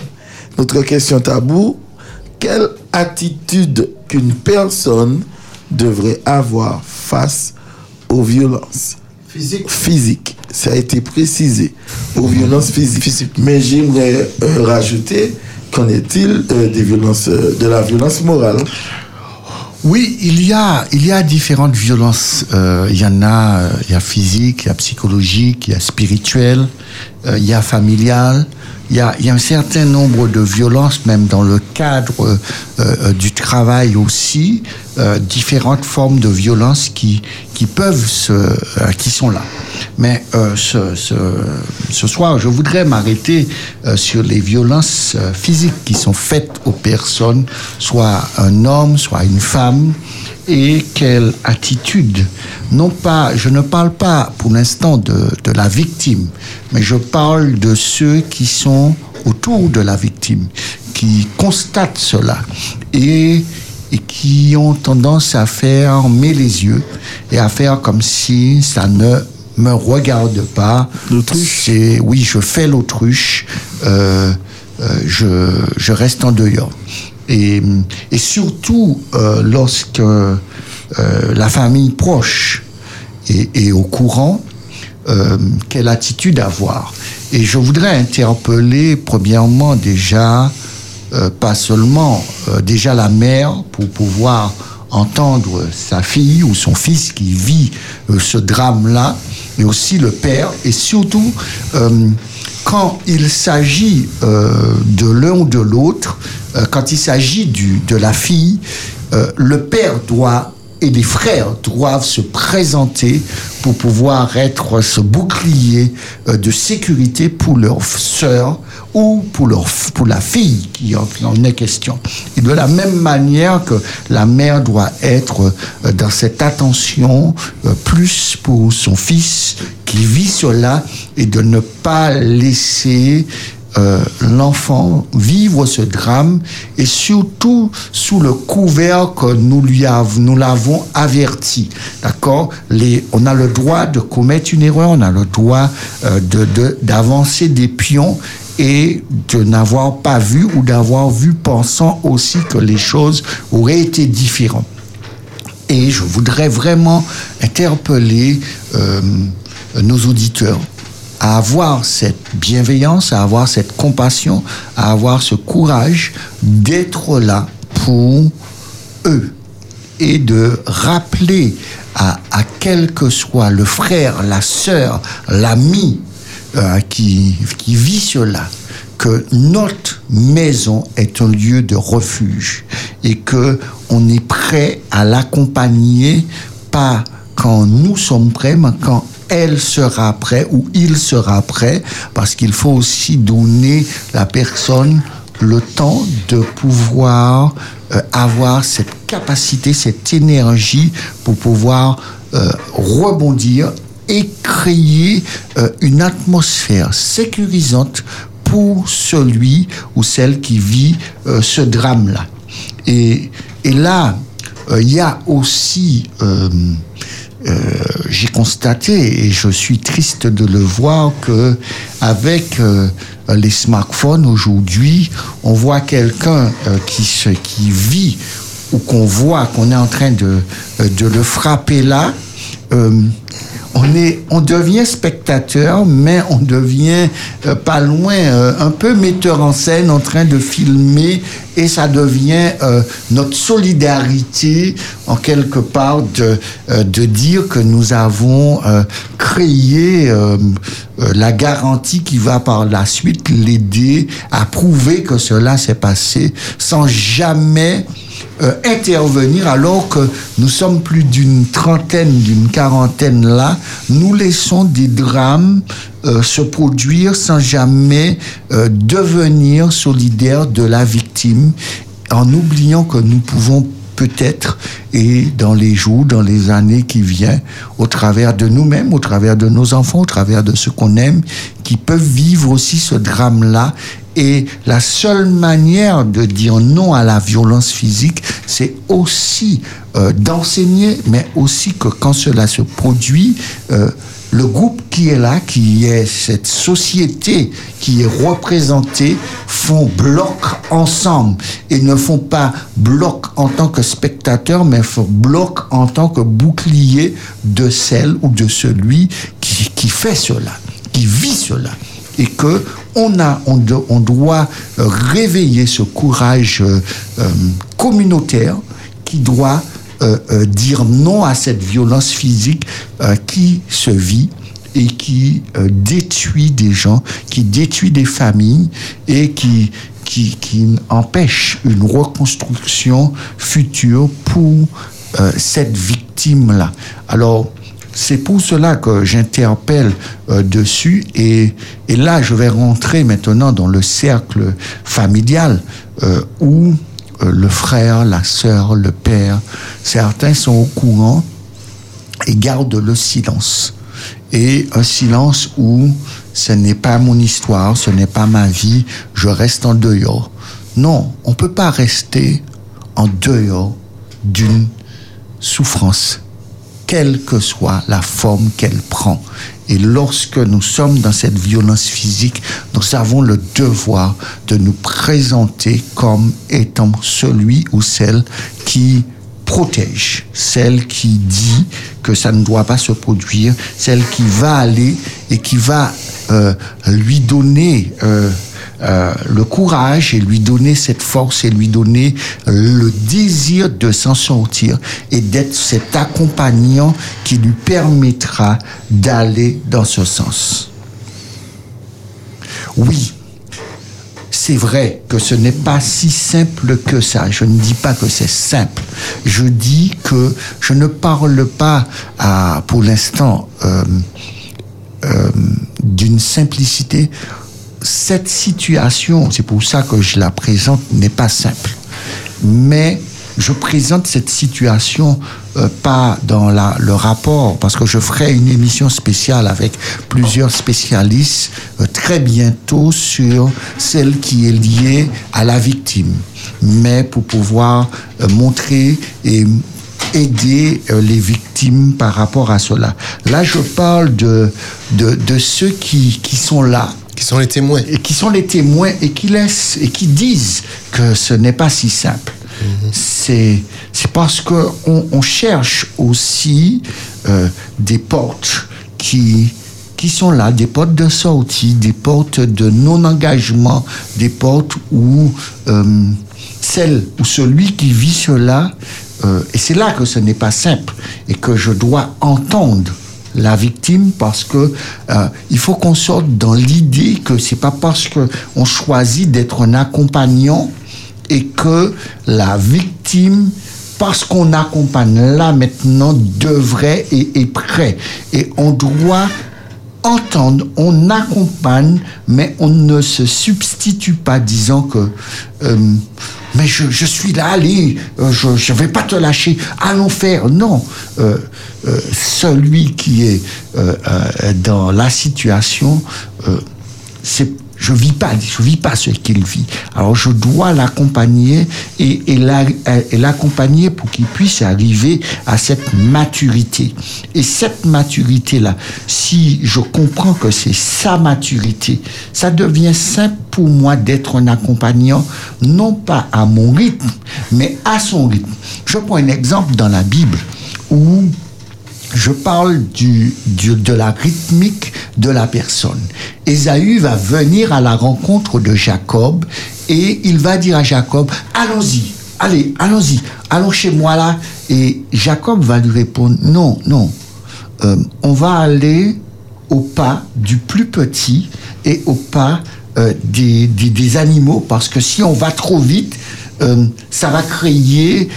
Notre question tabou, quelle attitude qu'une personne devrait avoir face aux violences Physique. Ça a été précisé, aux violences physiques. Mais j'aimerais euh, rajouter, qu'en est-il euh, des violences, euh, de la violence morale? Oui, il y a, il y a différentes violences. Il y en a, il y a physique, il y a psychologique, il y a spirituel, euh, il y a familial. Il y a, y a un certain nombre de violences, même dans le cadre euh, euh, du travail aussi, euh, différentes formes de violences qui, qui peuvent se, euh, qui sont là. Mais euh, ce, ce, ce soir, je voudrais m'arrêter sur les violences physiques qui sont faites aux personnes, soit un homme, soit une femme, et quelle attitude. Non pas, je ne parle pas pour l'instant de, de la victime, mais je parle de ceux qui sont autour de la victime, qui constatent cela et, et qui ont tendance à fermer les yeux et à faire comme si ça ne me regarde pas. C'est oui, je fais l'autruche, euh, euh, je, je reste en dehors. Et, surtout euh, lorsque euh, la famille proche est, au courant, euh, quelle attitude avoir. Et je voudrais interpeller premièrement déjà, pas seulement déjà la mère pour pouvoir entendre sa fille ou son fils qui vit ce drame-là, mais aussi le père, et surtout quand il s'agit de l'un ou de l'autre, euh, quand il s'agit de la fille, euh, le père doit et les frères doivent se présenter pour pouvoir être ce bouclier euh, de sécurité pour leur sœur ou pour, leur, pour la fille qui en, est question. Et de la même manière que la mère doit être dans cette attention plus pour son fils qui vit cela et de ne pas laisser euh, l'enfant vivre ce drame et surtout sous le couvert que nous lui av- nous l'avons averti. D'accord? On a le droit de commettre une erreur, on a le droit euh, d'avancer des pions et de n'avoir pas vu ou d'avoir vu pensant aussi que les choses auraient été différentes. Et je voudrais vraiment interpeller euh, nos auditeurs à avoir cette bienveillance, à avoir cette compassion, à avoir ce courage d'être là pour eux et de rappeler à, à quel que soit le frère, la sœur, l'ami euh, qui, qui vit cela, que notre maison est un lieu de refuge et que on est prêt à l'accompagner, pas quand nous sommes prêts, mais quand elle sera prête ou il sera prêt, parce qu'il faut aussi donner la personne le temps de pouvoir euh, avoir cette capacité, cette énergie pour pouvoir euh, rebondir et créer euh, une atmosphère sécurisante pour celui ou celle qui vit ce drame-là. Et, là, il y a aussi, euh, j'ai constaté, et je suis triste de le voir, que avec euh, les smartphones aujourd'hui, on voit quelqu'un euh, qui, se, qui vit ou qu'on voit qu'on est en train de, de le frapper là. On est, on devient spectateur, mais on devient euh, pas loin, euh, un peu metteur en scène, en train de filmer, et ça devient euh, notre solidarité, en quelque part, de, de dire que nous avons créé la garantie qui va par la suite l'aider à prouver que cela s'est passé sans jamais euh, intervenir alors que nous sommes plus d'une trentaine, d'une quarantaine là, nous laissons des drames euh, se produire sans jamais euh, devenir solidaires de la victime en oubliant que nous pouvons peut-être, et dans les jours, dans les années qui viennent, au travers de nous-mêmes, au travers de nos enfants, au travers de ceux qu'on aime, qui peuvent vivre aussi ce drame-là. Et la seule manière de dire non à la violence physique, c'est aussi euh, d'enseigner, mais aussi que quand cela se produit, euh, le groupe qui est là, qui est cette société qui est représentée, font bloc ensemble et ne font pas bloc en tant que spectateur, mais font bloc en tant que bouclier de celle ou de celui qui, qui fait cela, qui vit cela. Et que on, a, on, on doit euh, réveiller ce courage euh, euh, communautaire qui doit euh, euh, dire non à cette violence physique euh, qui se vit et qui détruit des gens, qui détruit des familles et qui, qui, qui empêche une reconstruction future pour cette victime-là. Alors, c'est pour cela que j'interpelle euh, dessus et, et là, je vais rentrer maintenant dans le cercle familial euh, où euh, le frère, la sœur, le père, certains sont au courant et gardent le silence. Et un silence où ce n'est pas mon histoire, ce n'est pas ma vie, je reste en dehors. Non, on ne peut pas rester en dehors d'une souffrance, quelle que soit la forme qu'elle prend. Et lorsque nous sommes dans cette violence physique, nous avons le devoir de nous présenter comme étant celui ou celle qui protège, celle qui dit que ça ne doit pas se produire, celle qui va aller et qui va euh, lui donner euh, euh, le courage et lui donner cette force et lui donner le désir de s'en sortir et d'être cet accompagnant qui lui permettra d'aller dans ce sens. Oui, c'est vrai que ce n'est pas si simple que ça. Je ne dis pas que c'est simple. Je dis que je ne parle pas pour l'instant euh, euh, d'une simplicité. Cette situation, c'est pour ça que je la présente, n'est pas simple. Mais je présente cette situation euh, pas dans le rapport, parce que je ferai une émission spéciale avec plusieurs spécialistes euh, très bientôt sur celle qui est liée à la victime, mais pour pouvoir euh, montrer et aider les victimes par rapport à cela. Là, je parle de, ceux qui sont là, Qui sont les témoins. et qui sont les témoins et qui laissent et qui disent que ce n'est pas si simple. C'est c'est parce que on, on cherche aussi euh, des portes qui qui sont là, des portes de sortie, des portes de non-engagement, des portes où euh, celle ou celui qui vit cela, euh, et c'est là que ce n'est pas simple et que je dois entendre la victime parce que euh, il faut qu'on sorte dans l'idée que c'est pas parce que on choisit d'être un accompagnant et que la victime parce qu'on accompagne là maintenant devrait et est prêt et on doit entendre, on accompagne, mais on ne se substitue pas disant que euh, mais je, suis là, allez, euh, je ne vais pas te lâcher, allons faire. Non, euh, celui qui est euh, euh, dans la situation, euh, je vis pas, je vis pas ce qu'il vit. Alors je dois l'accompagner et, et l'accompagner pour qu'il puisse arriver à cette maturité. Et cette maturité-là, si je comprends que c'est sa maturité, ça devient simple pour moi d'être un accompagnant, non pas à mon rythme, mais à son rythme. Je prends un exemple dans la Bible où je parle de la rythmique de la personne. Ésaü va venir à la rencontre de Jacob et il va dire à Jacob, allons-y, allez, allons-y, allons chez moi là. Et Jacob va lui répondre, non, non, euh, on va aller au pas du plus petit et au pas euh, des, animaux, parce que si on va trop vite, euh, ça va créer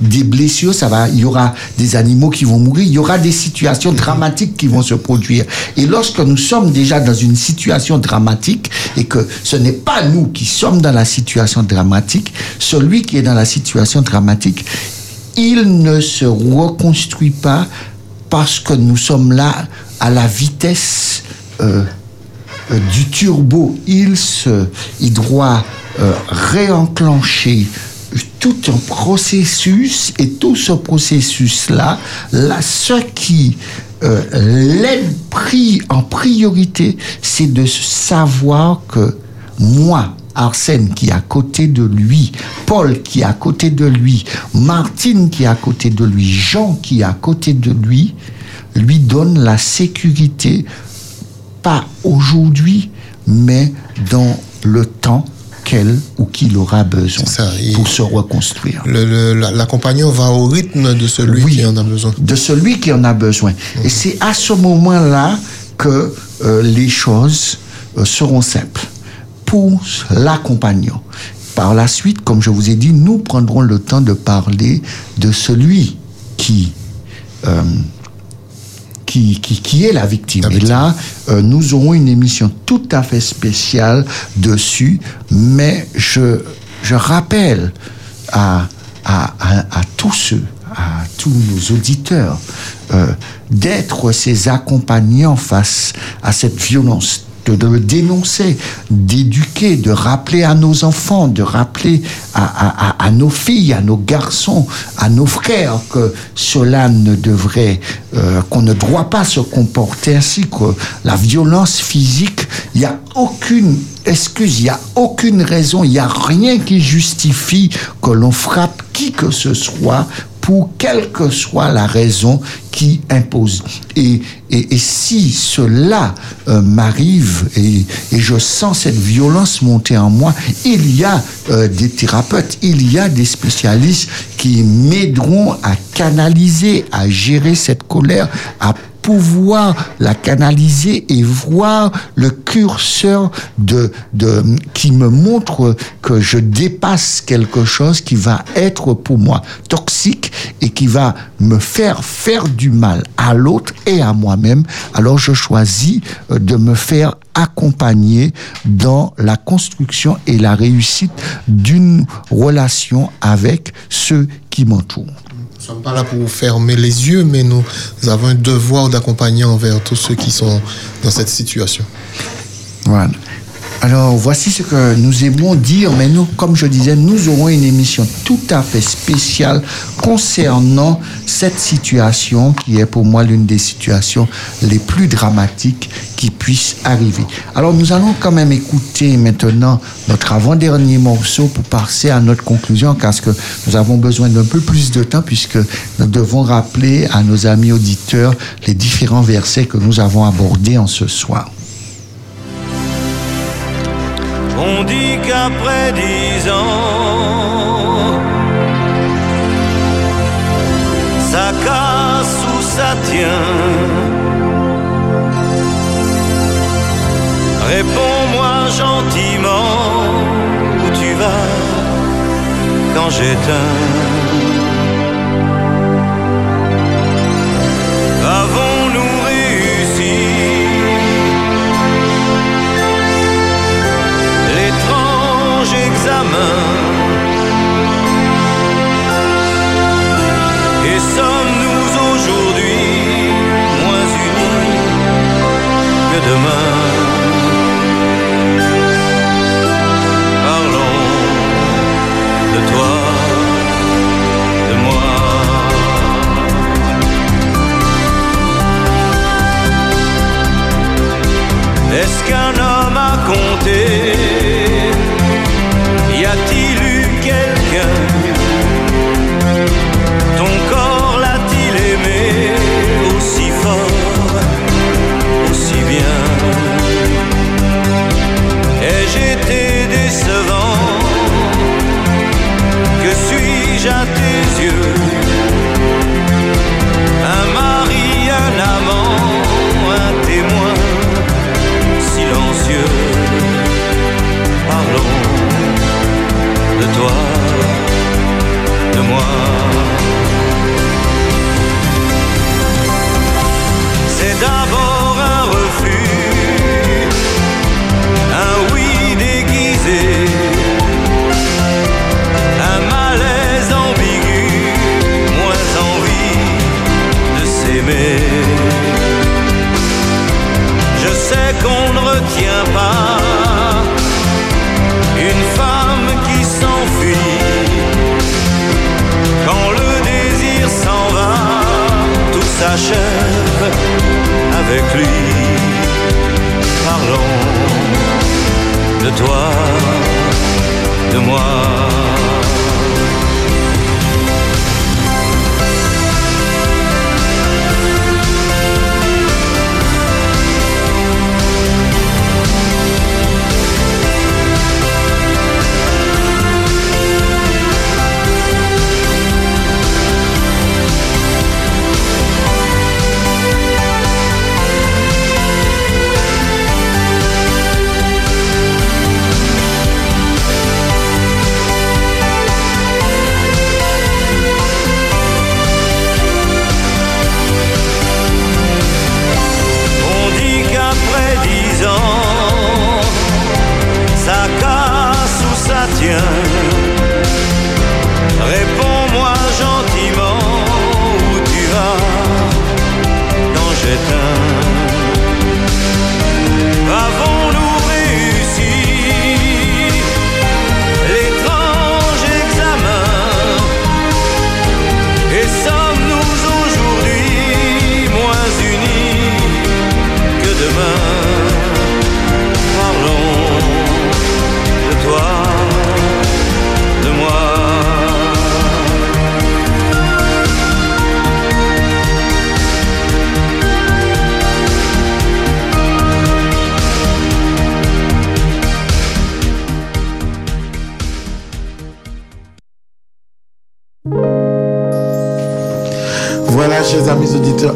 des blessures, ça va, il y aura des animaux qui vont mourir, il y aura des situations dramatiques qui vont se produire. Et lorsque nous sommes déjà dans une situation dramatique et que ce n'est pas nous qui sommes dans la situation dramatique, celui qui est dans la situation dramatique, il ne se reconstruit pas parce que nous sommes là à la vitesse euh, euh, du turbo. Il, se, il doit euh, réenclencher tout un processus et tout ce processus-là, là, ce qui euh, l'aide pris en priorité, c'est de savoir que moi, Arsène qui est à côté de lui, Paul qui est à côté de lui, Martine qui est à côté de lui, Jean qui est à côté de lui, lui donne la sécurité, pas aujourd'hui, mais dans le temps qu'elle ou qu'il aura besoin pour se reconstruire. L'accompagnant va au rythme de celui qui en a besoin. de celui qui en a besoin. Et c'est à ce moment-là que euh, les choses euh, seront simples pour l'accompagnant. Par la suite, comme je vous ai dit, nous prendrons le temps de parler de celui qui, euh, qui, qui, qui est la victime. Et là, euh, nous aurons une émission tout à fait spéciale dessus, mais je, je rappelle à, à, à, à tous ceux, à tous nos auditeurs, euh, d'être ces accompagnants face à cette violence, de, le dénoncer, d'éduquer, de rappeler à nos enfants, de rappeler à nos filles, à nos garçons, à nos frères que cela ne devrait, euh, qu'on ne doit pas se comporter ainsi, que la violence physique, il n'y a aucune excuse, il n'y a aucune raison, il n'y a rien qui justifie que l'on frappe qui que ce soit pour quelle que soit la raison qui impose. Et, et, et si cela euh, m'arrive et, et je sens cette violence monter en moi, il y a euh, des thérapeutes, il y a des spécialistes qui m'aideront à canaliser, à gérer cette colère, à pouvoir la canaliser et voir le curseur de, de, qui me montre que je dépasse quelque chose qui va être pour moi toxique et qui va me faire faire du mal à l'autre et à moi-même. Alors je choisis euh, de me faire accompagner dans la construction et la réussite d'une relation avec ceux qui m'entourent. Nous ne sommes pas là pour fermer les yeux, mais nous avons un devoir d'accompagner envers tous ceux qui sont dans cette situation. Alors, voici ce que nous aimons dire, mais nous, comme je disais, nous aurons une émission tout à fait spéciale concernant cette situation qui est pour moi l'une des situations les plus dramatiques qui puissent arriver. Alors, nous allons quand même écouter maintenant notre avant-dernier morceau pour passer à notre conclusion, parce que nous avons besoin d'un peu plus de temps, puisque nous devons rappeler à nos amis auditeurs les différents versets que nous avons abordés en ce soir. On dit qu'après dix ans, ça casse ou ça tient. Réponds-moi gentiment où tu vas quand j'éteins. demain. Parlons de toi, de moi. toi s'achève avec lui. Parlons de toi, de moi.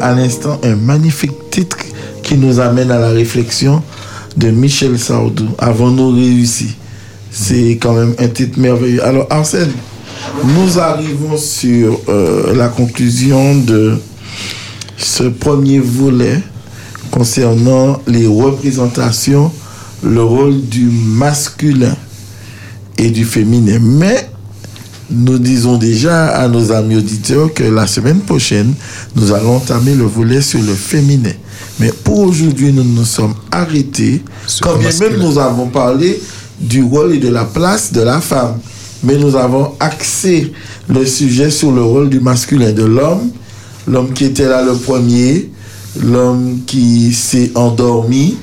À l'instant, un magnifique titre qui nous amène à la réflexion de Michel Sardou. Avons-nous réussi? C'est quand même un titre merveilleux. Alors, Arsène, nous arrivons sur euh, la conclusion de ce premier volet concernant les représentations, le rôle du masculin et du féminin. Mais nous disons déjà à nos amis auditeurs que la semaine prochaine, nous allons entamer le volet sur le féminin. Mais pour aujourd'hui, nous nous sommes arrêtés, Sur quand bien même nous avons parlé du rôle et de la place de la femme. Mais nous avons axé le sujet sur le rôle du masculin, de l'homme, l'homme qui était là le premier, l'homme qui s'est endormi,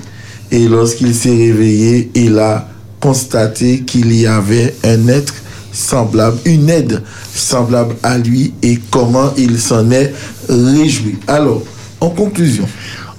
et lorsqu'il s'est réveillé, il a constaté qu'il y avait un être semblable, une aide semblable à lui et comment il s'en est réjoui. Alors, en conclusion.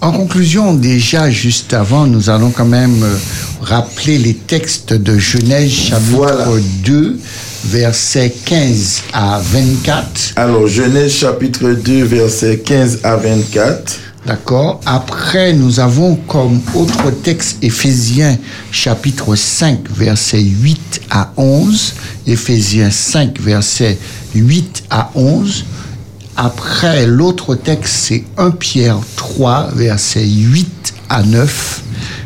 En conclusion, déjà, juste avant, nous allons quand même euh, rappeler les textes de Genèse chapitre 2, versets 15 à 24. Alors, Genèse chapitre 2, versets 15 à 24. D'accord. Après, nous avons comme autre texte Éphésiens chapitre 5, versets 8 à 11. Éphésiens 5, versets 8 à 11. Après, l'autre texte, c'est 1 Pierre 3, versets 8 à 9.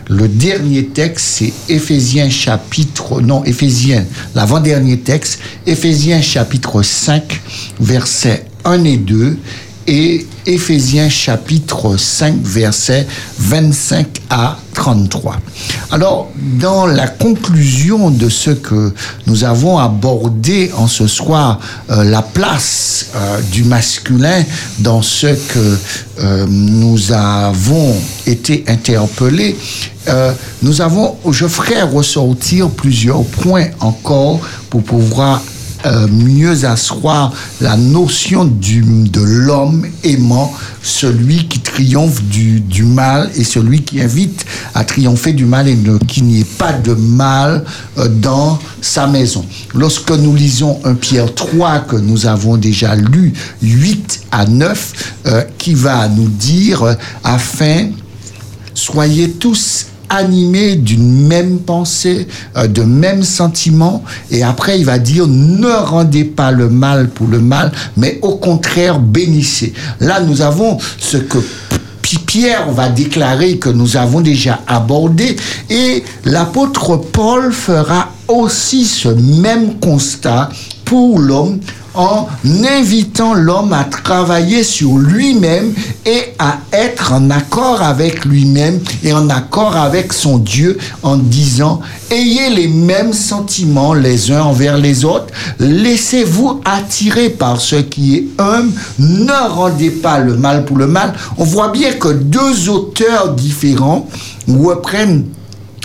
Le dernier texte, c'est Éphésiens chapitre, non, Éphésiens, l'avant-dernier texte, Éphésiens chapitre 5, versets 1 et 2 et Éphésiens chapitre 5 versets 25 à 33. Alors, dans la conclusion de ce que nous avons abordé en ce soir, euh, la place euh, du masculin dans ce que euh, nous avons été interpellés, nous avons, je ferai ressortir plusieurs points encore pour pouvoir euh, mieux asseoir la notion du, de l'homme aimant, celui qui triomphe du, du mal et celui qui invite à triompher du mal et ne- qu'il n'y ait pas de mal euh, dans sa maison. Lorsque nous lisons un Pierre 3 que nous avons déjà lu, 8 à 9, euh, qui va nous dire, afin soyez tous animés d'une même pensée, euh, de même sentiment. Et après, il va dire, ne rendez pas le mal pour le mal, mais au contraire, bénissez. Là, nous avons ce que Pierre va déclarer que nous avons déjà abordé et l'apôtre Paul fera aussi ce même constat pour l'homme en invitant l'homme à travailler sur lui-même et à être en accord avec lui-même et en accord avec son Dieu en disant ayez les mêmes sentiments les uns envers les autres, laissez-vous attirer par ce qui est humble, ne rendez pas le mal pour le mal. On voit bien que deux auteurs différents reprennent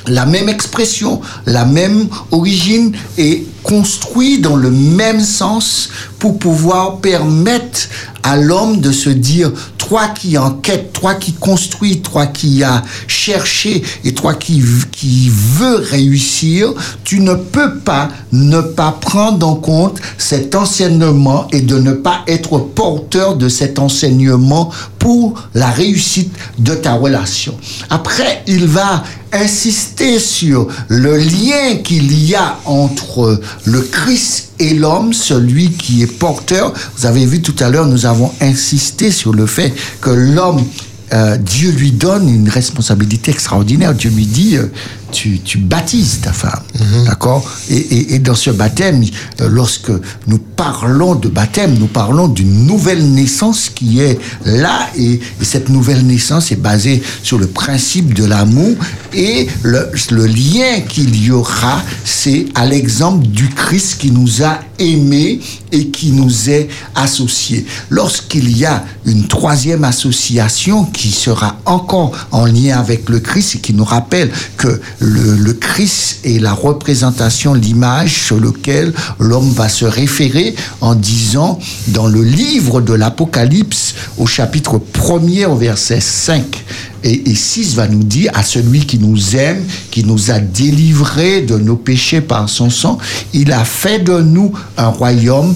la même expression, la même origine est construit dans le même sens pour pouvoir permettre à l'homme de se dire, toi qui enquête, toi qui construis, toi qui as cherché et toi qui, qui veux réussir, tu ne peux pas ne pas prendre en compte cet enseignement et de ne pas être porteur de cet enseignement pour la réussite de ta relation. Après, il va insister sur le lien qu'il y a entre le Christ et l'homme, celui qui est porteur. Vous avez vu tout à l'heure, nous avons insisté sur le fait que l'homme, euh, Dieu lui donne une responsabilité extraordinaire. Dieu lui dit, euh, tu, tu baptises ta femme. D'accord? Et, et, et dans ce baptême, euh, lorsque nous parlons de baptême, nous parlons d'une nouvelle naissance qui est là. Et, et cette nouvelle naissance est basée sur le principe de l'amour. Et le, le lien qu'il y aura, c'est à l'exemple du Christ qui nous a aimés et qui nous est associé. Lorsqu'il y a une troisième association qui sera encore en lien avec le Christ et qui nous rappelle que le, Christ est la représentation, l'image sur lequel l'homme va se référer en disant dans le livre de l'Apocalypse au chapitre 1er au verset 5 et, et 6 va nous dire à celui qui nous aime, qui nous a délivrés de nos péchés par son sang, il a fait de nous un royaume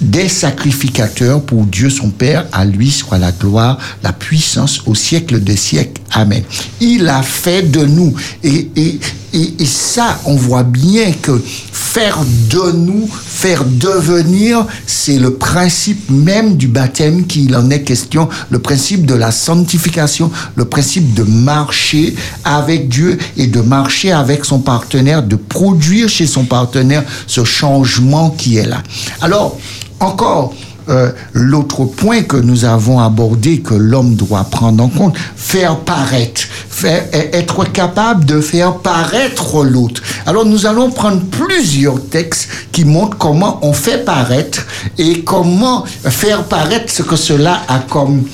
des sacrificateurs pour Dieu son Père, à lui soit la gloire, la puissance au siècle des siècles. Amen. Il a fait de nous. Et, et, et, et ça, on voit bien que faire de nous, faire devenir, c'est le principe même du baptême qu'il en est question, le principe de la sanctification, le principe de marcher avec Dieu et de marcher avec son partenaire, de produire chez son partenaire ce changement qui est là. Alors, encore, euh, l'autre point que nous avons abordé, que l'homme doit prendre en compte, faire paraître, faire, être capable de faire paraître l'autre. Alors nous allons prendre plusieurs textes qui montrent comment on fait paraître et comment faire paraître ce que cela a comme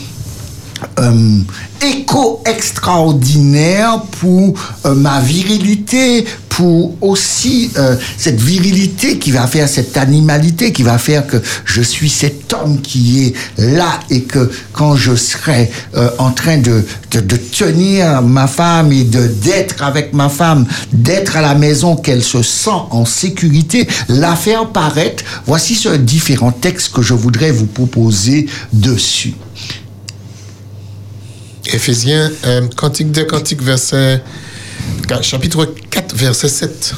euh, écho extraordinaire pour euh, ma virilité, pour aussi euh, cette virilité qui va faire cette animalité, qui va faire que je suis cet homme qui est là et que quand je serai euh, en train de, de, tenir ma femme et de d'être avec ma femme, d'être à la maison, qu'elle se sent en sécurité, la faire paraître. Voici ce différents textes que je voudrais vous proposer dessus. Éphésiens, euh, Cantique des Cantiques, verset, chapitre 4, verset 7.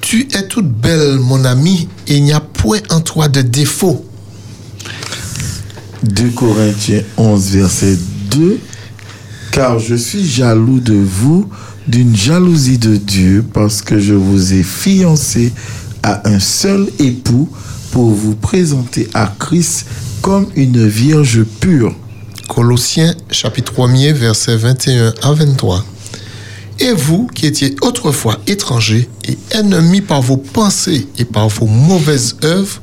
Tu es toute belle, mon ami, et il n'y a point en toi de défaut. 2 Corinthiens 11, verset 2. Car je suis jaloux de vous d'une jalousie de Dieu parce que je vous ai fiancé à un seul époux pour vous présenter à Christ comme une vierge pure. Colossiens chapitre 1er verset 21 à 23. Et vous qui étiez autrefois étrangers et ennemis par vos pensées et par vos mauvaises œuvres,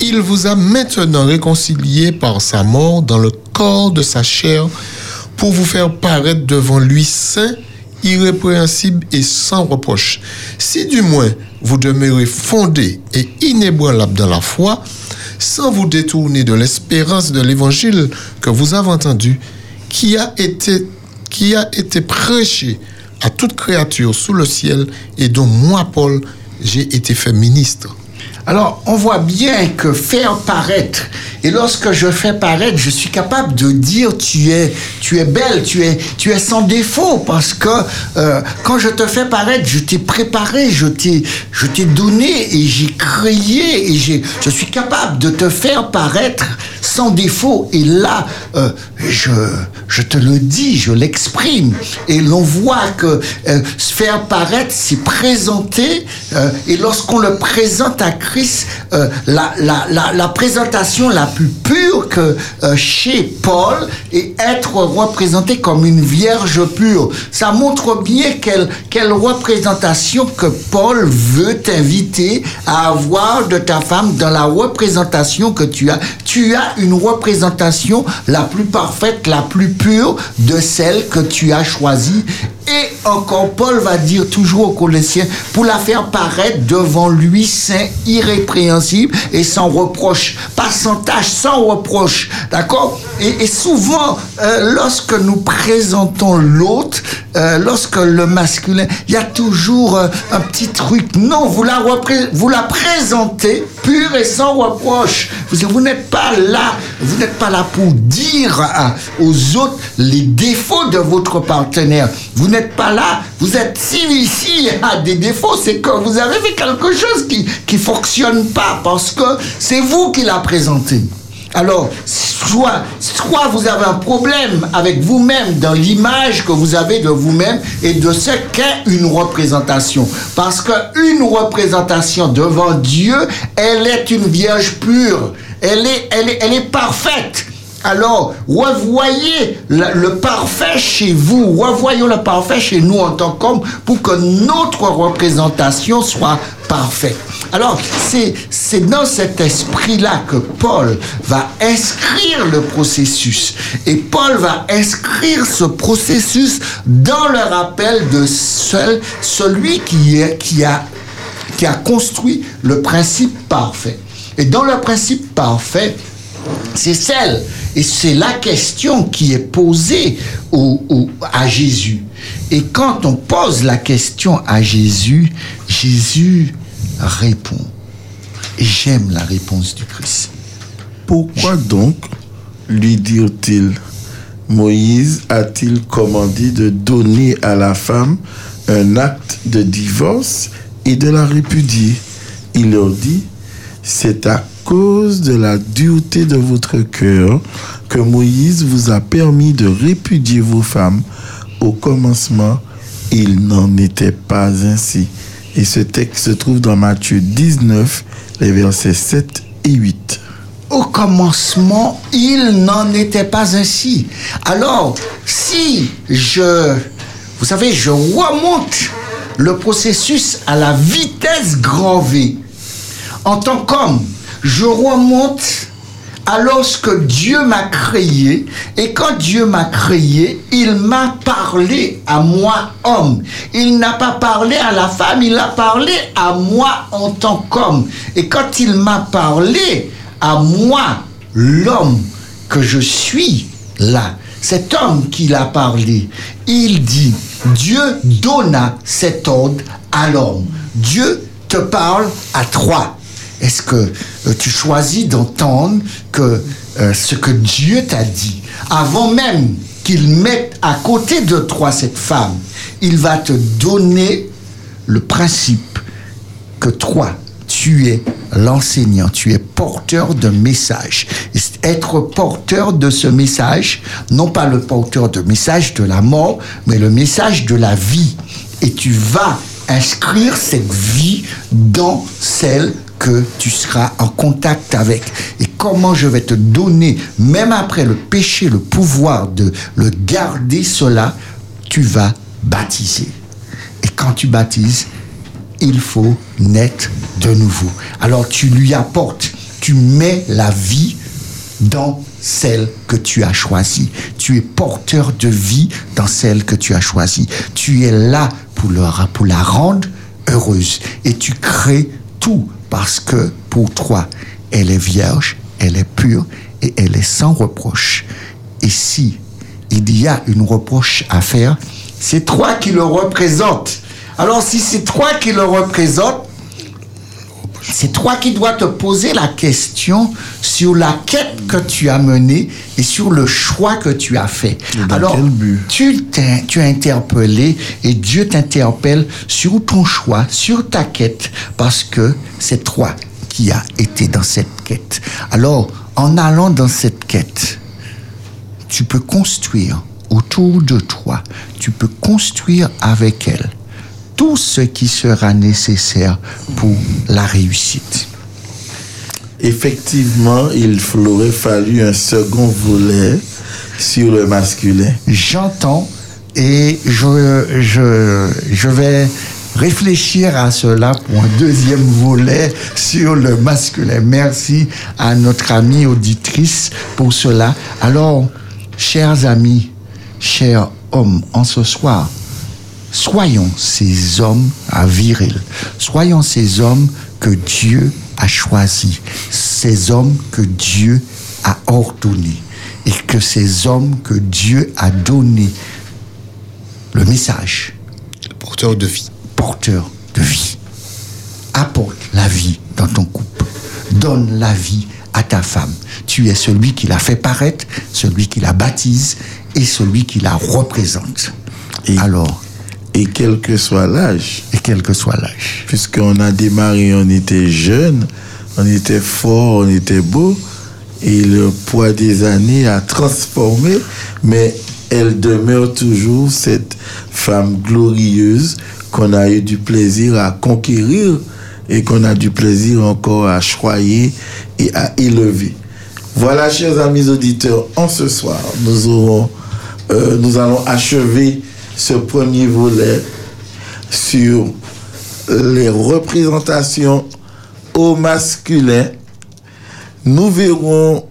il vous a maintenant réconciliés par sa mort dans le corps de sa chair pour vous faire paraître devant lui saint, irrépréhensible et sans reproche. Si du moins vous demeurez fondés et inébranlables dans la foi, sans vous détourner de l'espérance de l'évangile que vous avez entendu, qui a été, prêché à toute créature sous le ciel et dont moi, Paul, j'ai été fait ministre. Alors, on voit bien que faire paraître, et lorsque je fais paraître, je suis capable de dire tu es, tu es belle, tu es, tu es sans défaut, parce que euh, quand je te fais paraître, je t'ai préparé, je t'ai, je t'ai donné et j'ai créé et j'ai, je suis capable de te faire paraître sans défaut. Et là, euh, je, je te le dis, je l'exprime, et l'on voit que euh, faire paraître, c'est présenter, et lorsqu'on le présente à Euh, la, la, la, présentation la plus pure que euh, chez Paul et être représenté comme une vierge pure. Ça montre bien quelle, quelle représentation que Paul veut t'inviter à avoir de ta femme dans la représentation que tu as. Tu as une représentation la plus parfaite, la plus pure de celle que tu as choisie Et encore, Paul va dire toujours aux Colossiens, pour la faire paraître devant lui saint, irrépréhensible et sans reproche. Pas sans tâche, sans reproche. D'accord? Et, souvent, euh, lorsque nous présentons l'autre, euh, lorsque le masculin, il y a toujours euh, un petit truc. Non, vous la, vous la présentez pure et sans reproche. Vous, vous n'êtes pas là, vous n'êtes pas là pour dire à- aux autres les défauts de votre partenaire. Vous n'êtes pas là, vous êtes si ici a des défauts, c'est que vous avez fait quelque chose qui qui fonctionne pas parce que c'est vous qui l'a présenté. Alors, soit, soit vous avez un problème avec vous-même dans l'image que vous avez de vous-même et de ce qu'est une représentation. Parce qu'une représentation devant Dieu, elle est une vierge pure. Elle est, elle est, elle est parfaite. Alors, revoyez le, le parfait chez vous, revoyons le parfait chez nous en tant qu'hommes pour que notre représentation soit parfaite. Alors, c'est, dans cet esprit-là que Paul va inscrire le processus. Et Paul va inscrire ce processus dans le rappel de celui qui, a, construit le principe parfait. Et dans le principe parfait, c'est celle, et c'est la question qui est posée à Jésus. Et quand on pose la question à Jésus, Jésus répond. Et j'aime la réponse du Christ. Pourquoi donc, lui dirent-ils, Moïse a-t-il commandé de donner à la femme un acte de divorce et de la répudier? Il leur dit, c'est à cause de la dureté de votre cœur que Moïse vous a permis de répudier vos femmes. Au commencement, il n'en était pas ainsi. Et ce texte se trouve dans Matthieu 19, les versets 7 et 8. Au commencement, il n'en était pas ainsi. Alors, si je, vous savez, je remonte le processus à la vitesse grand V, en tant qu'homme, je remonte à lorsque Dieu m'a créé, et quand Dieu m'a créé, il m'a parlé à moi, homme. Il n'a pas parlé à la femme, il a parlé à moi en tant qu'homme. Et quand il m'a parlé à moi, l'homme que je suis là, cet homme qui a parlé, il dit, Dieu donna cet ordre à l'homme. Dieu te parle à toi. Est-ce que euh, tu choisis d'entendre que euh, ce que Dieu t'a dit, avant même qu'il mette à côté de toi cette femme, il va te donner le principe que toi, tu es l'enseignant, tu es porteur de message. Être porteur de ce message, non pas le porteur de message de la mort, mais le message de la vie. Et tu vas inscrire cette vie dans celle que tu seras en contact avec. Et comment je vais te donner, même après le péché, le pouvoir de le garder cela, tu vas baptiser. Et quand tu baptises, il faut naître de nouveau. Alors tu lui apportes, tu mets la vie dans celle que tu as choisie. Tu es porteur de vie dans celle que tu as choisie. Tu es là pour, pour la rendre heureuse. Et tu crées tout parce que pour toi, elle est vierge, elle est pure et elle est sans reproche. Et si il y a une reproche à faire, c'est toi qui le représente. Alors si c'est toi qui le représente, c'est toi qui dois te poser la question sur la quête que tu as menée et sur le choix que tu as fait. Alors, tu, t'es- tu as interpellé et Dieu t'interpelle sur ton choix, sur ta quête, parce que c'est toi qui as été dans cette quête. Alors, en allant dans cette quête, tu peux construire autour de toi, tu peux construire avec elle tout ce qui sera nécessaire pour la réussite. Effectivement, il aurait fallu un second volet sur le masculin. J'entends et je, je, je vais réfléchir à cela pour un deuxième volet sur le masculin. Merci à notre amie auditrice pour cela. Alors, chers amis, chers hommes, en ce soir, Soyons ces hommes à viril. Soyons ces hommes que Dieu a choisis. Ces hommes que Dieu a ordonnés. Et que ces hommes que Dieu a donnés le message. Porteur de vie. Porteur de vie. Apporte la vie dans ton couple. Donne la vie à ta femme. Tu es celui qui la fait paraître, celui qui la baptise et celui qui la représente. Et, Alors, et quel que soit l'âge, et quel que soit l'âge. puisqu'on a démarré, on était jeune, on était fort, on était beau, et le poids des années a transformé, mais elle demeure toujours cette femme glorieuse qu'on a eu du plaisir à conquérir et qu'on a du plaisir encore à choyer et à élever. Voilà, chers amis auditeurs, en ce soir, nous aurons, euh, nous allons achever ce premier volet sur les représentations au masculin. Nous verrons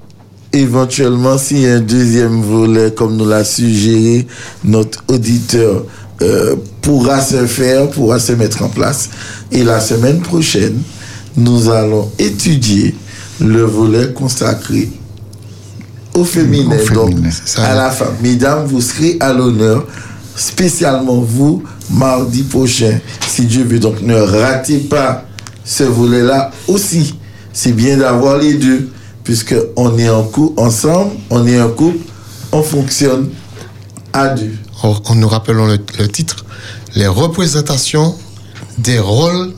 éventuellement a un deuxième volet, comme nous l'a suggéré notre auditeur, euh, pourra se faire, pourra se mettre en place. Et la semaine prochaine, nous allons étudier le volet consacré au féminin, Au donc féminin, à la femme. Mesdames, vous serez à l'honneur, spécialement vous, mardi prochain, si Dieu veut. Donc ne ratez pas ce volet-là aussi. C'est bien d'avoir les deux, puisque on est en couple ensemble, on est en couple, on fonctionne à deux. On, on nous rappelons le, le titre Les représentations des rôles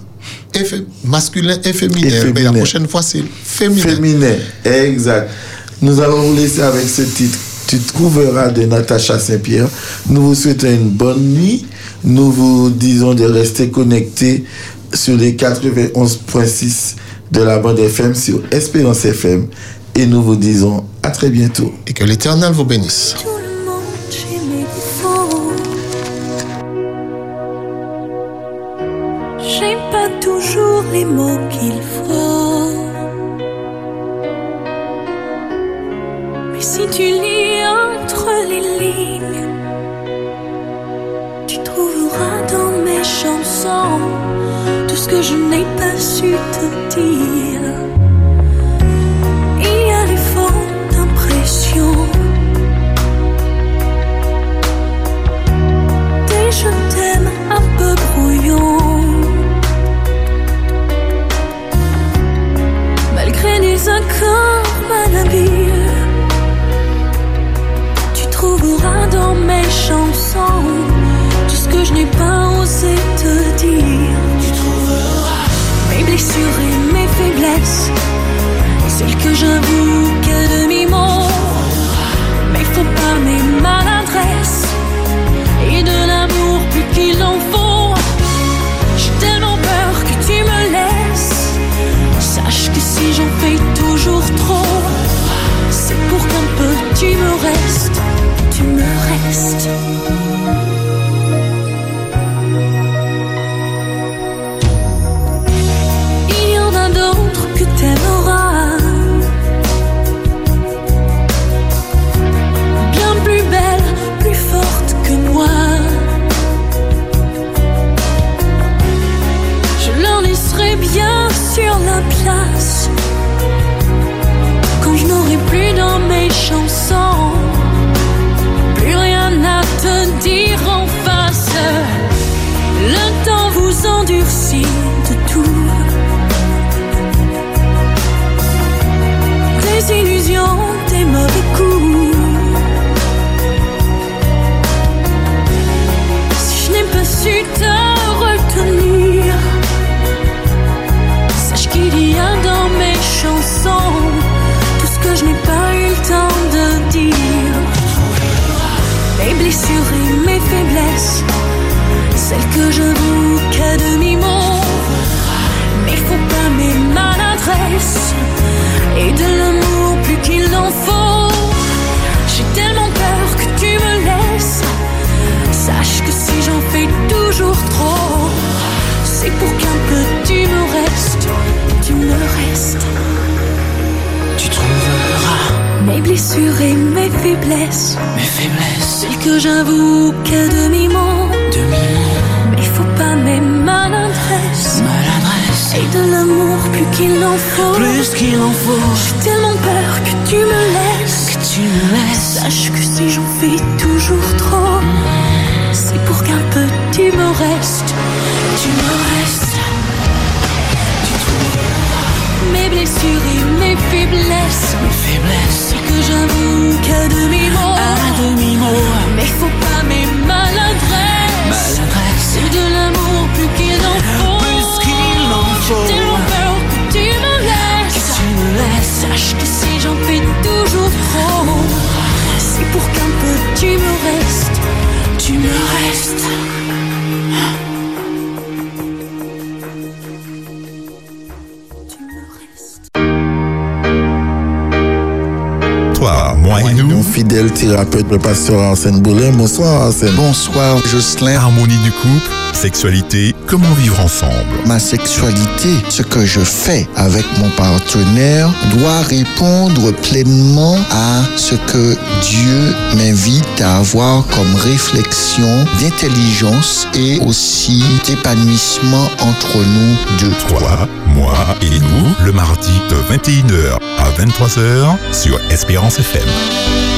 masculins et féminins. Et Mais la prochaine fois, c'est féminin. Féminin, exact. Nous allons vous laisser avec ce titre. Tu trouveras de Natacha Saint-Pierre. Nous vous souhaitons une bonne nuit. Nous vous disons de rester connectés sur les 91.6 de la bande FM sur Espérance FM. Et nous vous disons à très bientôt. Et que l'Éternel vous bénisse. Tout le monde chez mes défauts. J'ai pas toujours les mots qu'il faut. Ce que je n'ai pas su te dire. Il y a les fautes d'impression. Des je t'aime un peu brouillon. Malgré les accords malhabiles, tu trouveras dans mes chansons tout ce que je n'ai pas osé te dire. Mes blessures mes faiblesses, celles que j'avoue qu'à demi-mot. Mais faut pas mes maladresses et de l'amour plus qu'il en faut. J'ai tellement peur que tu me laisses. Sache que si j'en fais toujours trop, c'est pour qu'un peu tu me restes, tu me restes. Illusions, des mauvais coups. Si je n'ai pas su te retenir, sache qu'il y a dans mes chansons tout ce que je n'ai pas eu le temps de dire. Mes blessures et mes faiblesses, celles que j'avoue qu'à demi-mot. Mais faut pas mes maladresses et de l'amour plus qu'il en faut. J'ai tellement peur que tu me laisses. Sache que si j'en fais toujours trop, c'est pour qu'un peu tu me restes, tu me restes. Tu trouveras mes blessures et mes faiblesses, mes faiblesses, celles que j'avoue qu'à demi-mot, demi-mot. Mais faut pas mes maladresses demi qu'il en faut. Plus qu'il en faut. J'ai tellement peur que tu me laisses. Que tu me laisses. Sache que si j'en fais toujours trop, c'est pour qu'un peu tu me restes. Tu me restes. Tu trouveras mes blessures et mes faiblesses. Mes faiblesses. C'est que j'avoue qu'à demi-mot. À demi-mot. Mais faut pas mes maladresses. Maladresse. C'est de l'amour plus qu'il en faut. Tellement peur que tu me laisses. Que tu me laisses. Sache que si j'en fais toujours trop, c'est pour qu'un peu tu me restes. Tu me restes. Toi, moi et Mon nous, fidèle thérapeute, le pasteur Arsène Boulin. Bonsoir Arsène. Bonsoir Jocelyn. harmonie du couple, sexualité, comment vivre ensemble? Ma sexualité, ce que je fais avec mon partenaire doit répondre pleinement à ce que Dieu m'invite à avoir comme réflexion d'intelligence et aussi d'épanouissement entre nous deux. Toi, moi et nous, le mardi de 21h à 23h sur Espérance FM.